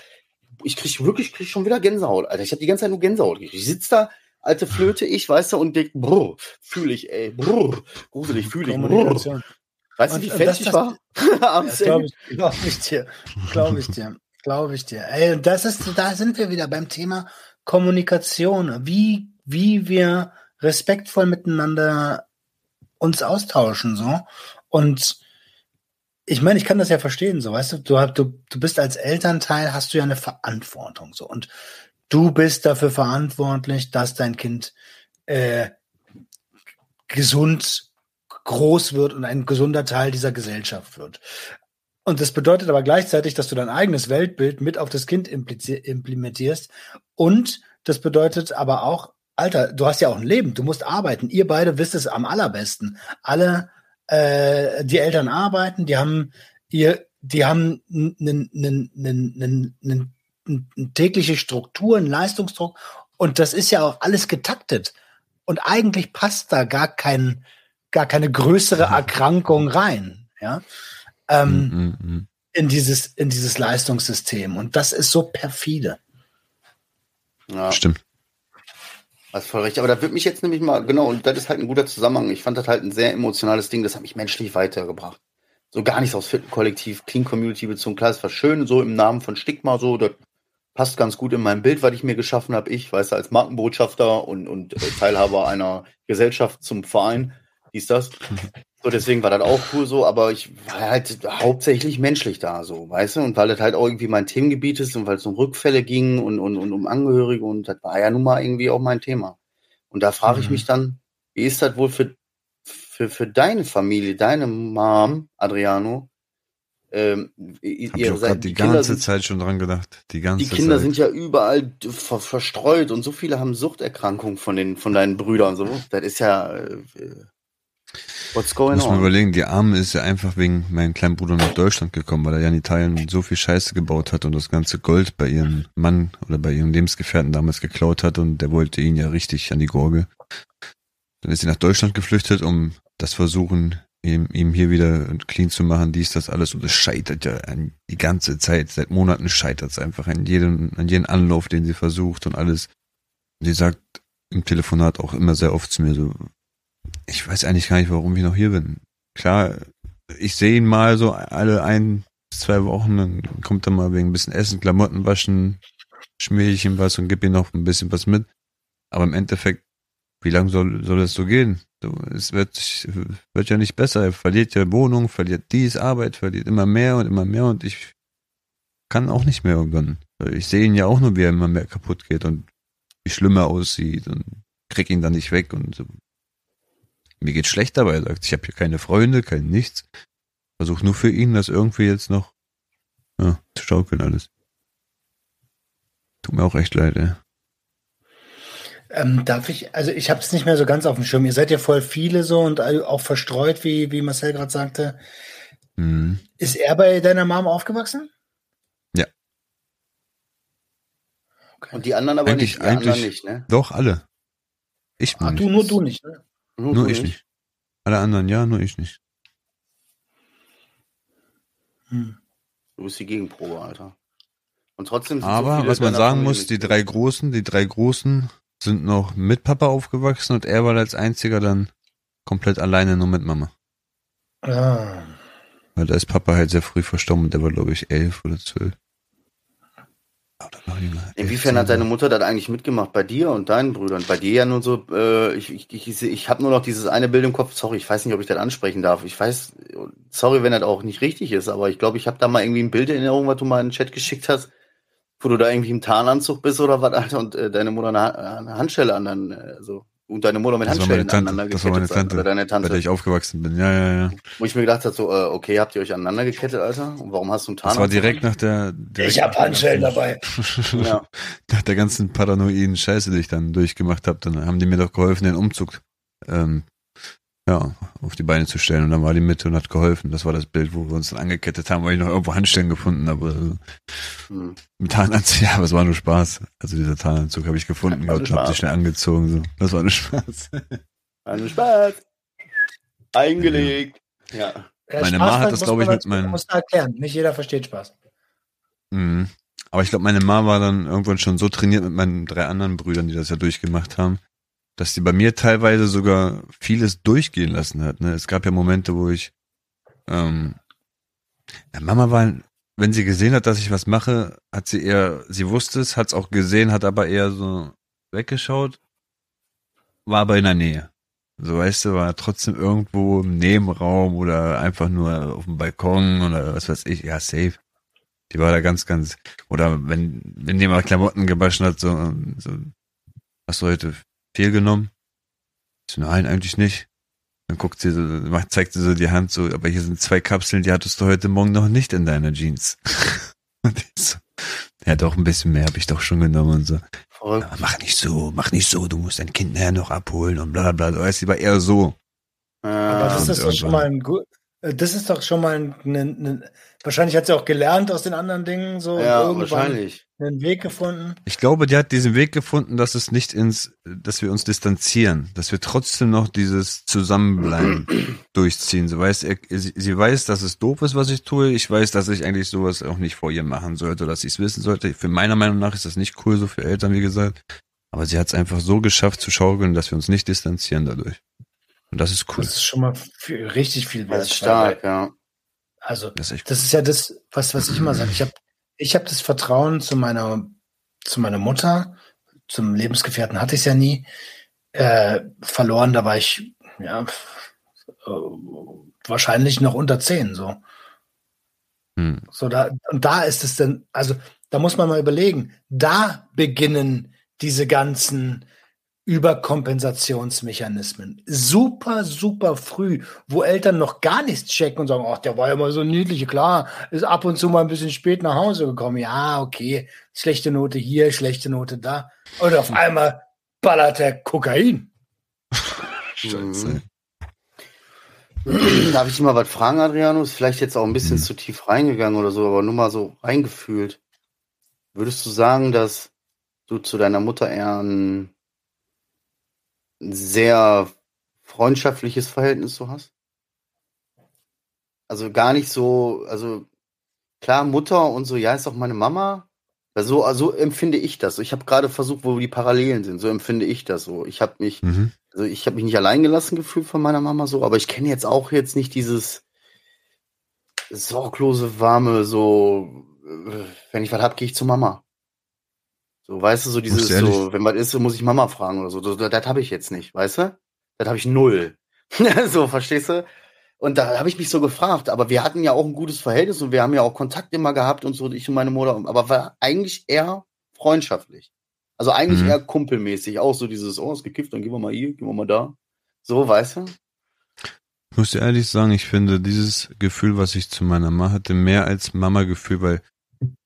ich krieg wirklich krieg schon wieder Gänsehaut, Alter. Ich habe die ganze Zeit nur Gänsehaut. Ich sitze da, alte Flöte, ich, weißt du, und denk, brr, fühle ich, ey, brr, gruselig, fühle ich, brr. Weißt du, wie fertig ich war? Glaube ich, glaub ich dir. Glaube ich dir. Glaube ich dir. Ey, das ist, da sind wir wieder beim Thema Kommunikation. Wie, wie wir respektvoll miteinander uns austauschen, so. Und ich meine, ich kann das ja verstehen, so, weißt du, du, du, du bist als Elternteil, hast du ja eine Verantwortung, so. Und du bist dafür verantwortlich, dass dein Kind äh, gesund groß wird und ein gesunder Teil dieser Gesellschaft wird. Und das bedeutet aber gleichzeitig, dass du dein eigenes Weltbild mit auf das Kind implementierst. Und das bedeutet aber auch, Alter, du hast ja auch ein Leben, du musst arbeiten. Ihr beide wisst es am allerbesten. Alle, äh, die Eltern arbeiten, die haben ihr, die haben einen tägliche Struktur, einen Leistungsdruck. Und das ist ja auch alles getaktet. Und eigentlich passt da gar kein, gar keine größere mhm. Erkrankung rein, ja, ähm, mm, mm, in dieses, in dieses Leistungssystem. Und das ist so perfide. Ja. Stimmt. Hast voll recht. Aber da wird mich jetzt nämlich mal, genau, und das ist halt ein guter Zusammenhang. Ich fand das halt ein sehr emotionales Ding, das hat mich menschlich weitergebracht. So gar nichts aus Kollektiv, Clean Community bezogen. Klar, es war schön, so im Namen von Stigma, so, das passt ganz gut in mein Bild, was ich mir geschaffen habe. Ich, weiß als Markenbotschafter und, und äh, Teilhaber einer Gesellschaft zum Verein dies, das. So, deswegen war das auch cool so, aber ich war halt hauptsächlich menschlich da, so, weißt du, und weil das halt auch irgendwie mein Themengebiet ist und weil es um Rückfälle ging und, und, und um Angehörige und das war ja nun mal irgendwie auch mein Thema. Und da frage ich mhm. mich dann, wie ist das wohl für, für, für deine Familie, deine Mom, Adriano? Ähm, ihr seid, die, die ganze sind, Zeit schon dran gedacht. Die ganze Die Kinder Zeit. sind ja überall ver verstreut und so viele haben Suchterkrankungen von den von deinen Brüdern so. Das ist ja äh, What's going Muss man on? überlegen, die Arme ist ja einfach wegen meinem kleinen Bruder nach Deutschland gekommen, weil er ja in Italien so viel Scheiße gebaut hat und das ganze Gold bei ihrem Mann oder bei ihrem Lebensgefährten damals geklaut hat und der wollte ihn ja richtig an die Gurgel. Dann ist sie nach Deutschland geflüchtet, um das versuchen, ihm, ihm hier wieder clean zu machen, dies, das alles. Und es scheitert ja an, die ganze Zeit. Seit Monaten scheitert es einfach an jedem, an jedem Anlauf, den sie versucht und alles. Und sie sagt im Telefonat auch immer sehr oft zu mir so, ich weiß eigentlich gar nicht, warum ich noch hier bin. Klar, ich sehe ihn mal so alle ein, zwei Wochen, dann kommt er mal wegen ein bisschen Essen, Klamotten waschen, schmier ich ihm was und gebe ihm noch ein bisschen was mit. Aber im Endeffekt, wie lange soll, soll das so gehen? Es wird, wird ja nicht besser. Er verliert ja Wohnung, verliert dies, Arbeit, verliert immer mehr und immer mehr und ich kann auch nicht mehr irgendwann. Ich sehe ihn ja auch nur, wie er immer mehr kaputt geht und wie schlimm er aussieht und krieg ihn dann nicht weg und so. Mir geht schlecht dabei, er sagt, ich habe hier keine Freunde, kein nichts. Versuch nur für ihn, das irgendwie jetzt noch ja, zu schaukeln alles. Tut mir auch echt leid, ey. Ähm, darf ich, also ich habe es nicht mehr so ganz auf dem Schirm. Ihr seid ja voll viele so und auch verstreut, wie, wie Marcel gerade sagte. Mhm. Ist er bei deiner Mom aufgewachsen? Ja. Okay. Und die anderen aber eigentlich, nicht, die eigentlich, anderen nicht, ne? Doch, alle. Ich ah, du, nur du nicht, ne? Nur, nur ich nicht. nicht. Alle anderen ja, nur ich nicht. Hm. Du bist die Gegenprobe, Alter. Und trotzdem sind Aber so was man sagen muss, die drei Großen, die drei Großen sind noch mit Papa aufgewachsen und er war als einziger dann komplett alleine nur mit Mama. Ah. Weil da ist Papa halt sehr früh verstorben und der war, glaube ich, elf oder zwölf. Inwiefern hat deine Mutter das eigentlich mitgemacht bei dir und deinen Brüdern? Bei dir ja nur so, äh, ich, ich, ich, ich habe nur noch dieses eine Bild im Kopf, sorry, ich weiß nicht, ob ich das ansprechen darf. Ich weiß, sorry, wenn das auch nicht richtig ist, aber ich glaube, ich habe da mal irgendwie ein Bild in Erinnerung, was du mal in den Chat geschickt hast, wo du da irgendwie im Tarnanzug bist oder was, Alter, und äh, deine Mutter eine, eine Handschelle an dann, äh, so und deine Mutter mit das Handschellen aneinander gekettet. Das war meine Tante, oder deine Tante, bei der ich aufgewachsen bin. Ja, ja, ja. Wo ich mir gedacht habe, so, äh, okay, habt ihr euch aneinander gekettet, Alter? Und warum hast du einen Tarn? Das war direkt nach der... Direkt ich hab Handschellen dabei. ja. Nach der ganzen paranoiden Scheiße, die ich dann durchgemacht habe, dann haben die mir doch geholfen, den Umzug ähm, ja, auf die Beine zu stellen. Und dann war die Mitte und hat geholfen. Das war das Bild, wo wir uns dann angekettet haben, weil ich noch irgendwo Handstellen gefunden habe. Also, Hm. mit Tarnanzug, ja, aber es war nur Spaß. Also dieser Tarnanzug habe ich gefunden War nur gehabt und habe sich schnell angezogen. So. Das war nur Spaß. Also Spaß. Eingelegt. Ja. Ja, Meine Spaß Ma hat das, man glaub ich, mit meinen- Muss da erklären. Nicht jeder versteht Spaß. Mhm. Aber ich glaube, meine Ma war dann irgendwann schon so trainiert mit meinen drei anderen Brüdern, die das ja durchgemacht haben, dass die bei mir teilweise sogar vieles durchgehen lassen hat. Ne? Es gab ja Momente, wo ich ähm, Mama war, wenn sie gesehen hat, dass ich was mache, hat sie eher, sie wusste es, hat es auch gesehen, hat aber eher so weggeschaut, war aber in der Nähe. So weißt du, war trotzdem irgendwo im Nebenraum oder einfach nur auf dem Balkon oder was weiß ich, ja, safe. Die war da ganz, ganz, oder wenn, wenn jemand Klamotten gewaschen hat, so, so, hast du heute viel genommen? Ich so, nein, eigentlich nicht. Dann guckt sie so, macht, zeigt sie so die Hand so, aber hier sind zwei Kapseln, die hattest du heute Morgen noch nicht in deiner Jeans. Und ich so, ja doch, ein bisschen mehr habe ich doch schon genommen und so. Verrückt. Ja, mach nicht so, mach nicht so, du musst dein Kind nachher noch abholen und bla bla bla. Weißt du, war eher so. Aber das ist doch schon mal ein gut. äh, Das ist doch schon mal ein, ein, ein wahrscheinlich hat sie auch gelernt aus den anderen Dingen so ja, irgendwann wahrscheinlich. Einen Weg gefunden. Ich glaube, die hat diesen Weg gefunden, dass es nicht ins, dass wir uns distanzieren, dass wir trotzdem noch dieses Zusammenbleiben durchziehen. Sie weiß, er, sie, sie weiß, dass es doof ist, was ich tue. Ich weiß, dass ich eigentlich sowas auch nicht vor ihr machen sollte, oder dass ich es wissen sollte. Für meiner Meinung nach ist das nicht cool, so für Eltern, wie gesagt. Aber sie hat es einfach so geschafft zu schaukeln, dass wir uns nicht distanzieren dadurch. Und das ist cool. Das ist schon mal viel, richtig viel Das ist wert. stark, ja. Also Das ist das ist ja das, was, was ich immer sage. Ich habe ich hab das Vertrauen zu meiner, zu meiner Mutter, zum Lebensgefährten hatte ich es ja nie, äh, verloren. Da war ich ja äh, wahrscheinlich noch unter zehn so. Hm. So da, und da ist es dann, also da muss man mal überlegen, da beginnen diese ganzen Überkompensationsmechanismen. Super, super früh, wo Eltern noch gar nichts checken und sagen, ach, der war ja mal so niedlich, klar, ist ab und zu mal ein bisschen spät nach Hause gekommen. Ja, okay, schlechte Note hier, schlechte Note da. Und auf einmal ballert er Kokain. Scheiße. Mhm. Darf ich mal was fragen, Adriano? Ist vielleicht jetzt auch ein bisschen Mhm. zu tief reingegangen oder so, aber nur mal so reingefühlt. Würdest du sagen, dass du zu deiner Mutter eher ein sehr freundschaftliches Verhältnis so hast? Also gar nicht so, also klar, Mutter und so, ja, ist auch meine Mama. So, also empfinde ich das. Ich habe gerade versucht, wo die Parallelen sind. So empfinde ich das so. Ich habe mich Mhm. also ich habe mich nicht allein gelassen gefühlt von meiner Mama so, aber ich kenne jetzt auch jetzt nicht dieses sorglose, warme, so, äh, wenn ich was hab, gehe ich zu Mama. So, weißt du, so dieses, so, wenn was ist, so muss ich Mama fragen oder so. so das das habe ich jetzt nicht, weißt du? Das habe ich null. so, verstehst du? Und da habe ich mich so gefragt, aber wir hatten ja auch ein gutes Verhältnis und wir haben ja auch Kontakt immer gehabt und so, ich und meine Mutter, aber war eigentlich eher freundschaftlich. Also eigentlich Mhm. eher kumpelmäßig, auch so dieses, oh, ist gekifft, dann gehen wir mal hier, gehen wir mal da. So, weißt du? Ich muss dir ehrlich sagen, ich finde dieses Gefühl, was ich zu meiner Mama hatte, mehr als Mama-Gefühl, weil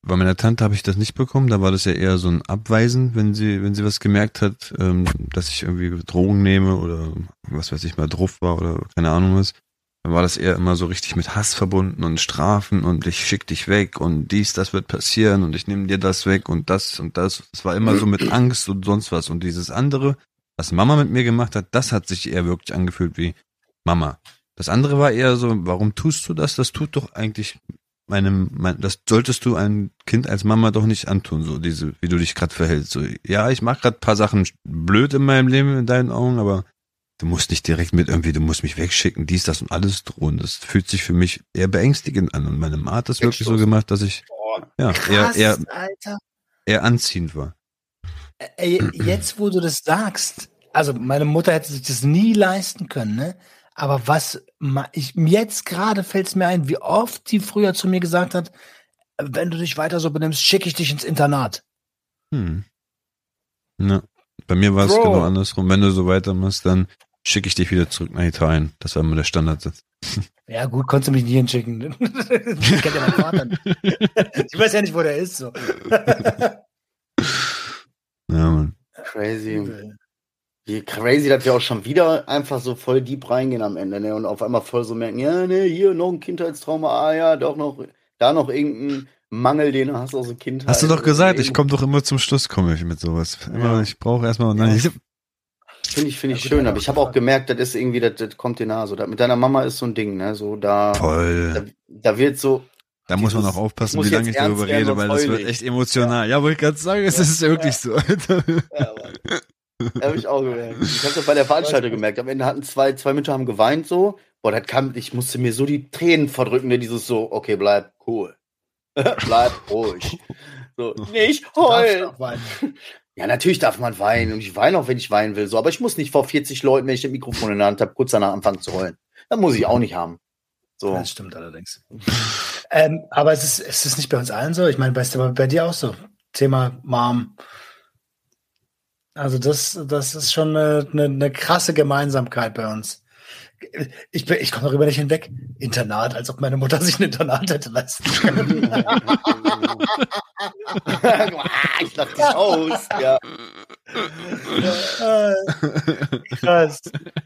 bei meiner Tante habe ich das nicht bekommen. Da war das ja eher so ein Abweisen, wenn sie, wenn sie was gemerkt hat, ähm, dass ich irgendwie Drogen nehme oder was weiß ich mal drauf war oder keine Ahnung was. Dann war das eher immer so richtig mit Hass verbunden und Strafen und ich schick dich weg und dies, das wird passieren und ich nehme dir das weg und das und das. Es war immer so mit Angst und sonst was. Und dieses andere, was Mama mit mir gemacht hat, das hat sich eher wirklich angefühlt wie Mama. Das andere war eher so, warum tust du das? Das tut doch eigentlich meinem, mein, das solltest du ein Kind als Mama doch nicht antun, so diese, wie du dich gerade verhältst. So, ja, ich mach gerade paar Sachen blöd in meinem Leben in deinen Augen, aber du musst nicht direkt mit irgendwie, du musst mich wegschicken, dies, das und alles drohen. Das fühlt sich für mich eher beängstigend an. Und meine Mama hat das wirklich so gemacht, dass ich ja eher, eher, Alter. eher anziehend war. Ey, jetzt, wo du das sagst, also meine Mutter hätte sich das nie leisten können, ne? Aber was ich jetzt gerade fällt es mir ein, wie oft die früher zu mir gesagt hat, wenn du dich weiter so benimmst, schicke ich dich ins Internat. Hm. Ja. Bei mir war es genau andersrum. Wenn du so weitermachst, dann schicke ich dich wieder zurück nach Italien. Das war immer der Standardsatz. Ja, gut, konntest du mich nicht hinschicken. ich kenn ja meinen Vater. ich weiß ja nicht, wo der ist. So. Ja, Mann. Crazy. Wie crazy, dass wir auch schon wieder einfach so voll deep reingehen am Ende, ne? Und auf einmal voll so merken, ja, ne, hier noch ein Kindheitstrauma, ah ja, doch noch, da noch irgendein Mangel, den du hast aus der Kindheit. Hast du doch gesagt, ich komme doch immer zum Schluss, komme ich mit sowas. Immer, Ja. ich brauche erstmal, nein, ich, Finde ich, finde ich Ja, schön, ja, aber ich habe auch gemerkt, das ist irgendwie, das, das kommt dir nahe. So, das mit deiner Mama ist so ein Ding, ne? So, da, da, voll. da wird so, Da muss man auch aufpassen, wie lange ich darüber rede, weil das wird echt emotional. Ja, wollte ich gerade sagen, es ist wirklich so. Alter. Ja, Mann. Habe ich auch gemerkt. Ich habe das bei der Veranstaltung gemerkt. Am Ende hatten zwei, zwei Mütter haben geweint so. Boah, das kam, ich musste mir so die Tränen verdrücken, ne? dieses so, okay, bleib cool. bleib ruhig. So, nicht heulen. Ja, natürlich darf man weinen und ich weine auch, wenn ich weinen will. So, aber ich muss nicht vor 40 Leuten, wenn ich das Mikrofon in der Hand habe, kurz danach anfangen zu heulen. Das muss ich auch nicht haben. So. Das stimmt allerdings. ähm, aber es ist, es ist nicht bei uns allen so. Ich meine, bei, bei dir auch so. Thema Mom. Also das, das ist schon eine, eine, eine krasse Gemeinsamkeit bei uns. Ich, ich komme darüber nicht hinweg. Internat, als ob meine Mutter sich ein Internat hätte leisten können. ich lach dich aus. Ja. Äh, Krass.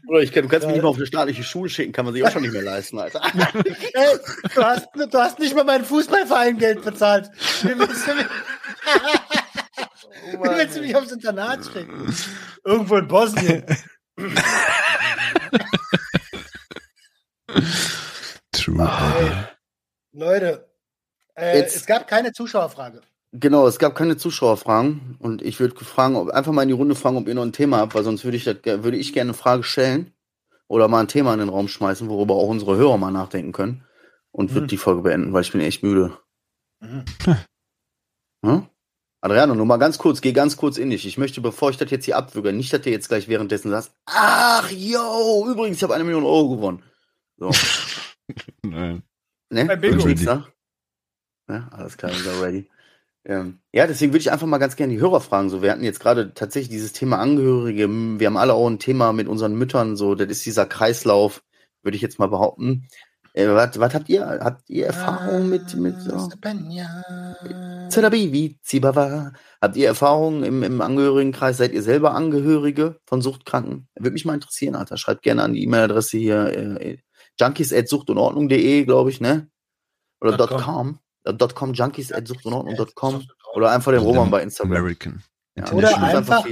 Oder ich du kannst mich nicht mal auf eine staatliche Schule schicken, kann man sich auch schon nicht mehr leisten, Alter. Ey, du, hast, du hast nicht mal meinen Fußballverein Geld bezahlt. Wie willst du mich, wie willst du mich aufs Internat schicken? Irgendwo in Bosnien. True. Ah, Alter. Leute, äh, es gab keine Zuschauerfrage. Genau, es gab keine Zuschauerfragen und ich würde fragen, ob, einfach mal in die Runde fragen, ob ihr noch ein Thema habt, weil sonst würde ich, würde ich gerne eine Frage stellen oder mal ein Thema in den Raum schmeißen, worüber auch unsere Hörer mal nachdenken können und würde Mhm. die Folge beenden, weil ich bin echt müde. Mhm. Hm? Adriano, nur mal ganz kurz, geh ganz kurz in dich. Ich möchte, bevor ich das jetzt hier abwürge, nicht, dass du jetzt gleich währenddessen sagst, ach, yo, übrigens, ich habe eine Million Euro gewonnen. So, Nein. ne? Beim Bingo. Ja, alles klar, sind ready. Ähm, ja, deswegen würde ich einfach mal ganz gerne die Hörer fragen. So, wir hatten jetzt gerade tatsächlich dieses Thema Angehörige. Wir haben alle auch ein Thema mit unseren Müttern. So, das ist dieser Kreislauf, würde ich jetzt mal behaupten. Äh, was, was habt ihr? Habt ihr Erfahrung mit, mit so? Zerabi, Zibawa. Habt ihr Erfahrungen im, im Angehörigenkreis? Seid ihr selber Angehörige von Suchtkranken? Würde mich mal interessieren, Alter. Schreibt gerne an die E-Mail-Adresse hier, äh, junkies.suchtunordnung.de, glaube ich, ne? Oder Dot dot com. .com. Äh, dot .com, junkies.suchtunordnung.com. Oder einfach den Roman bei Instagram. American. Ja, Oder einfach-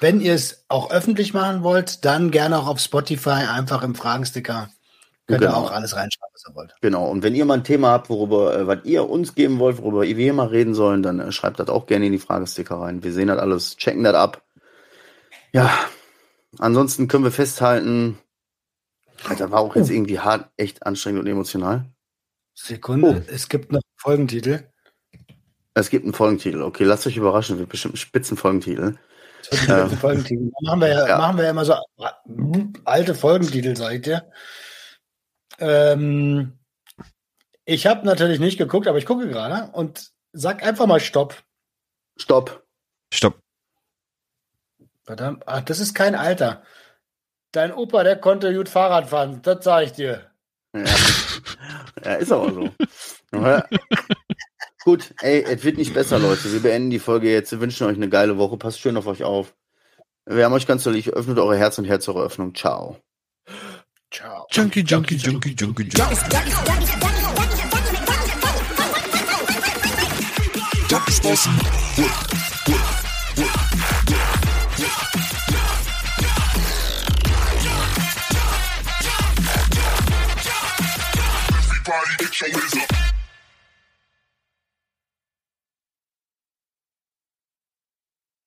Wenn ihr es auch öffentlich machen wollt, dann gerne auch auf Spotify einfach im Fragensticker. Könnt ihr Genau. auch alles reinschreiben, was ihr wollt. Genau. Und wenn ihr mal ein Thema habt, worüber, äh, was ihr uns geben wollt, worüber wir mal reden sollen, dann äh, schreibt das auch gerne in die Fragesticker rein. Wir sehen das alles, checken das ab. Ja. Ansonsten können wir festhalten, Alter, war auch jetzt irgendwie hart, echt anstrengend und emotional. Sekunde, Oh. es gibt noch einen Folgentitel. Es gibt einen Folgentitel. Okay, lasst euch überraschen, wird bestimmt ein Spitzenfolgentitel. Wird einen Folgentitel. Machen wir ja, Ja. machen wir ja immer so alte Folgentitel, sag ich dir. Ähm, ich habe natürlich nicht geguckt, aber ich gucke gerade und sag einfach mal Stopp. Stopp. Stopp. Verdammt, ach, das ist kein Alter. Dein Opa, der konnte gut Fahrrad fahren, das sage ich dir. Ja. ja, ist aber so. Gut, ey, es wird nicht besser, Leute. Wir beenden die Folge jetzt. Wir wünschen euch eine geile Woche. Passt schön auf euch auf. Wir haben euch ganz lieb. Öffnet eure Herz und Herz eure Öffnung. Ciao. Ciao. Junkie, Junkie, Junkie, Junkie, Junkie. Everybody get your hands up.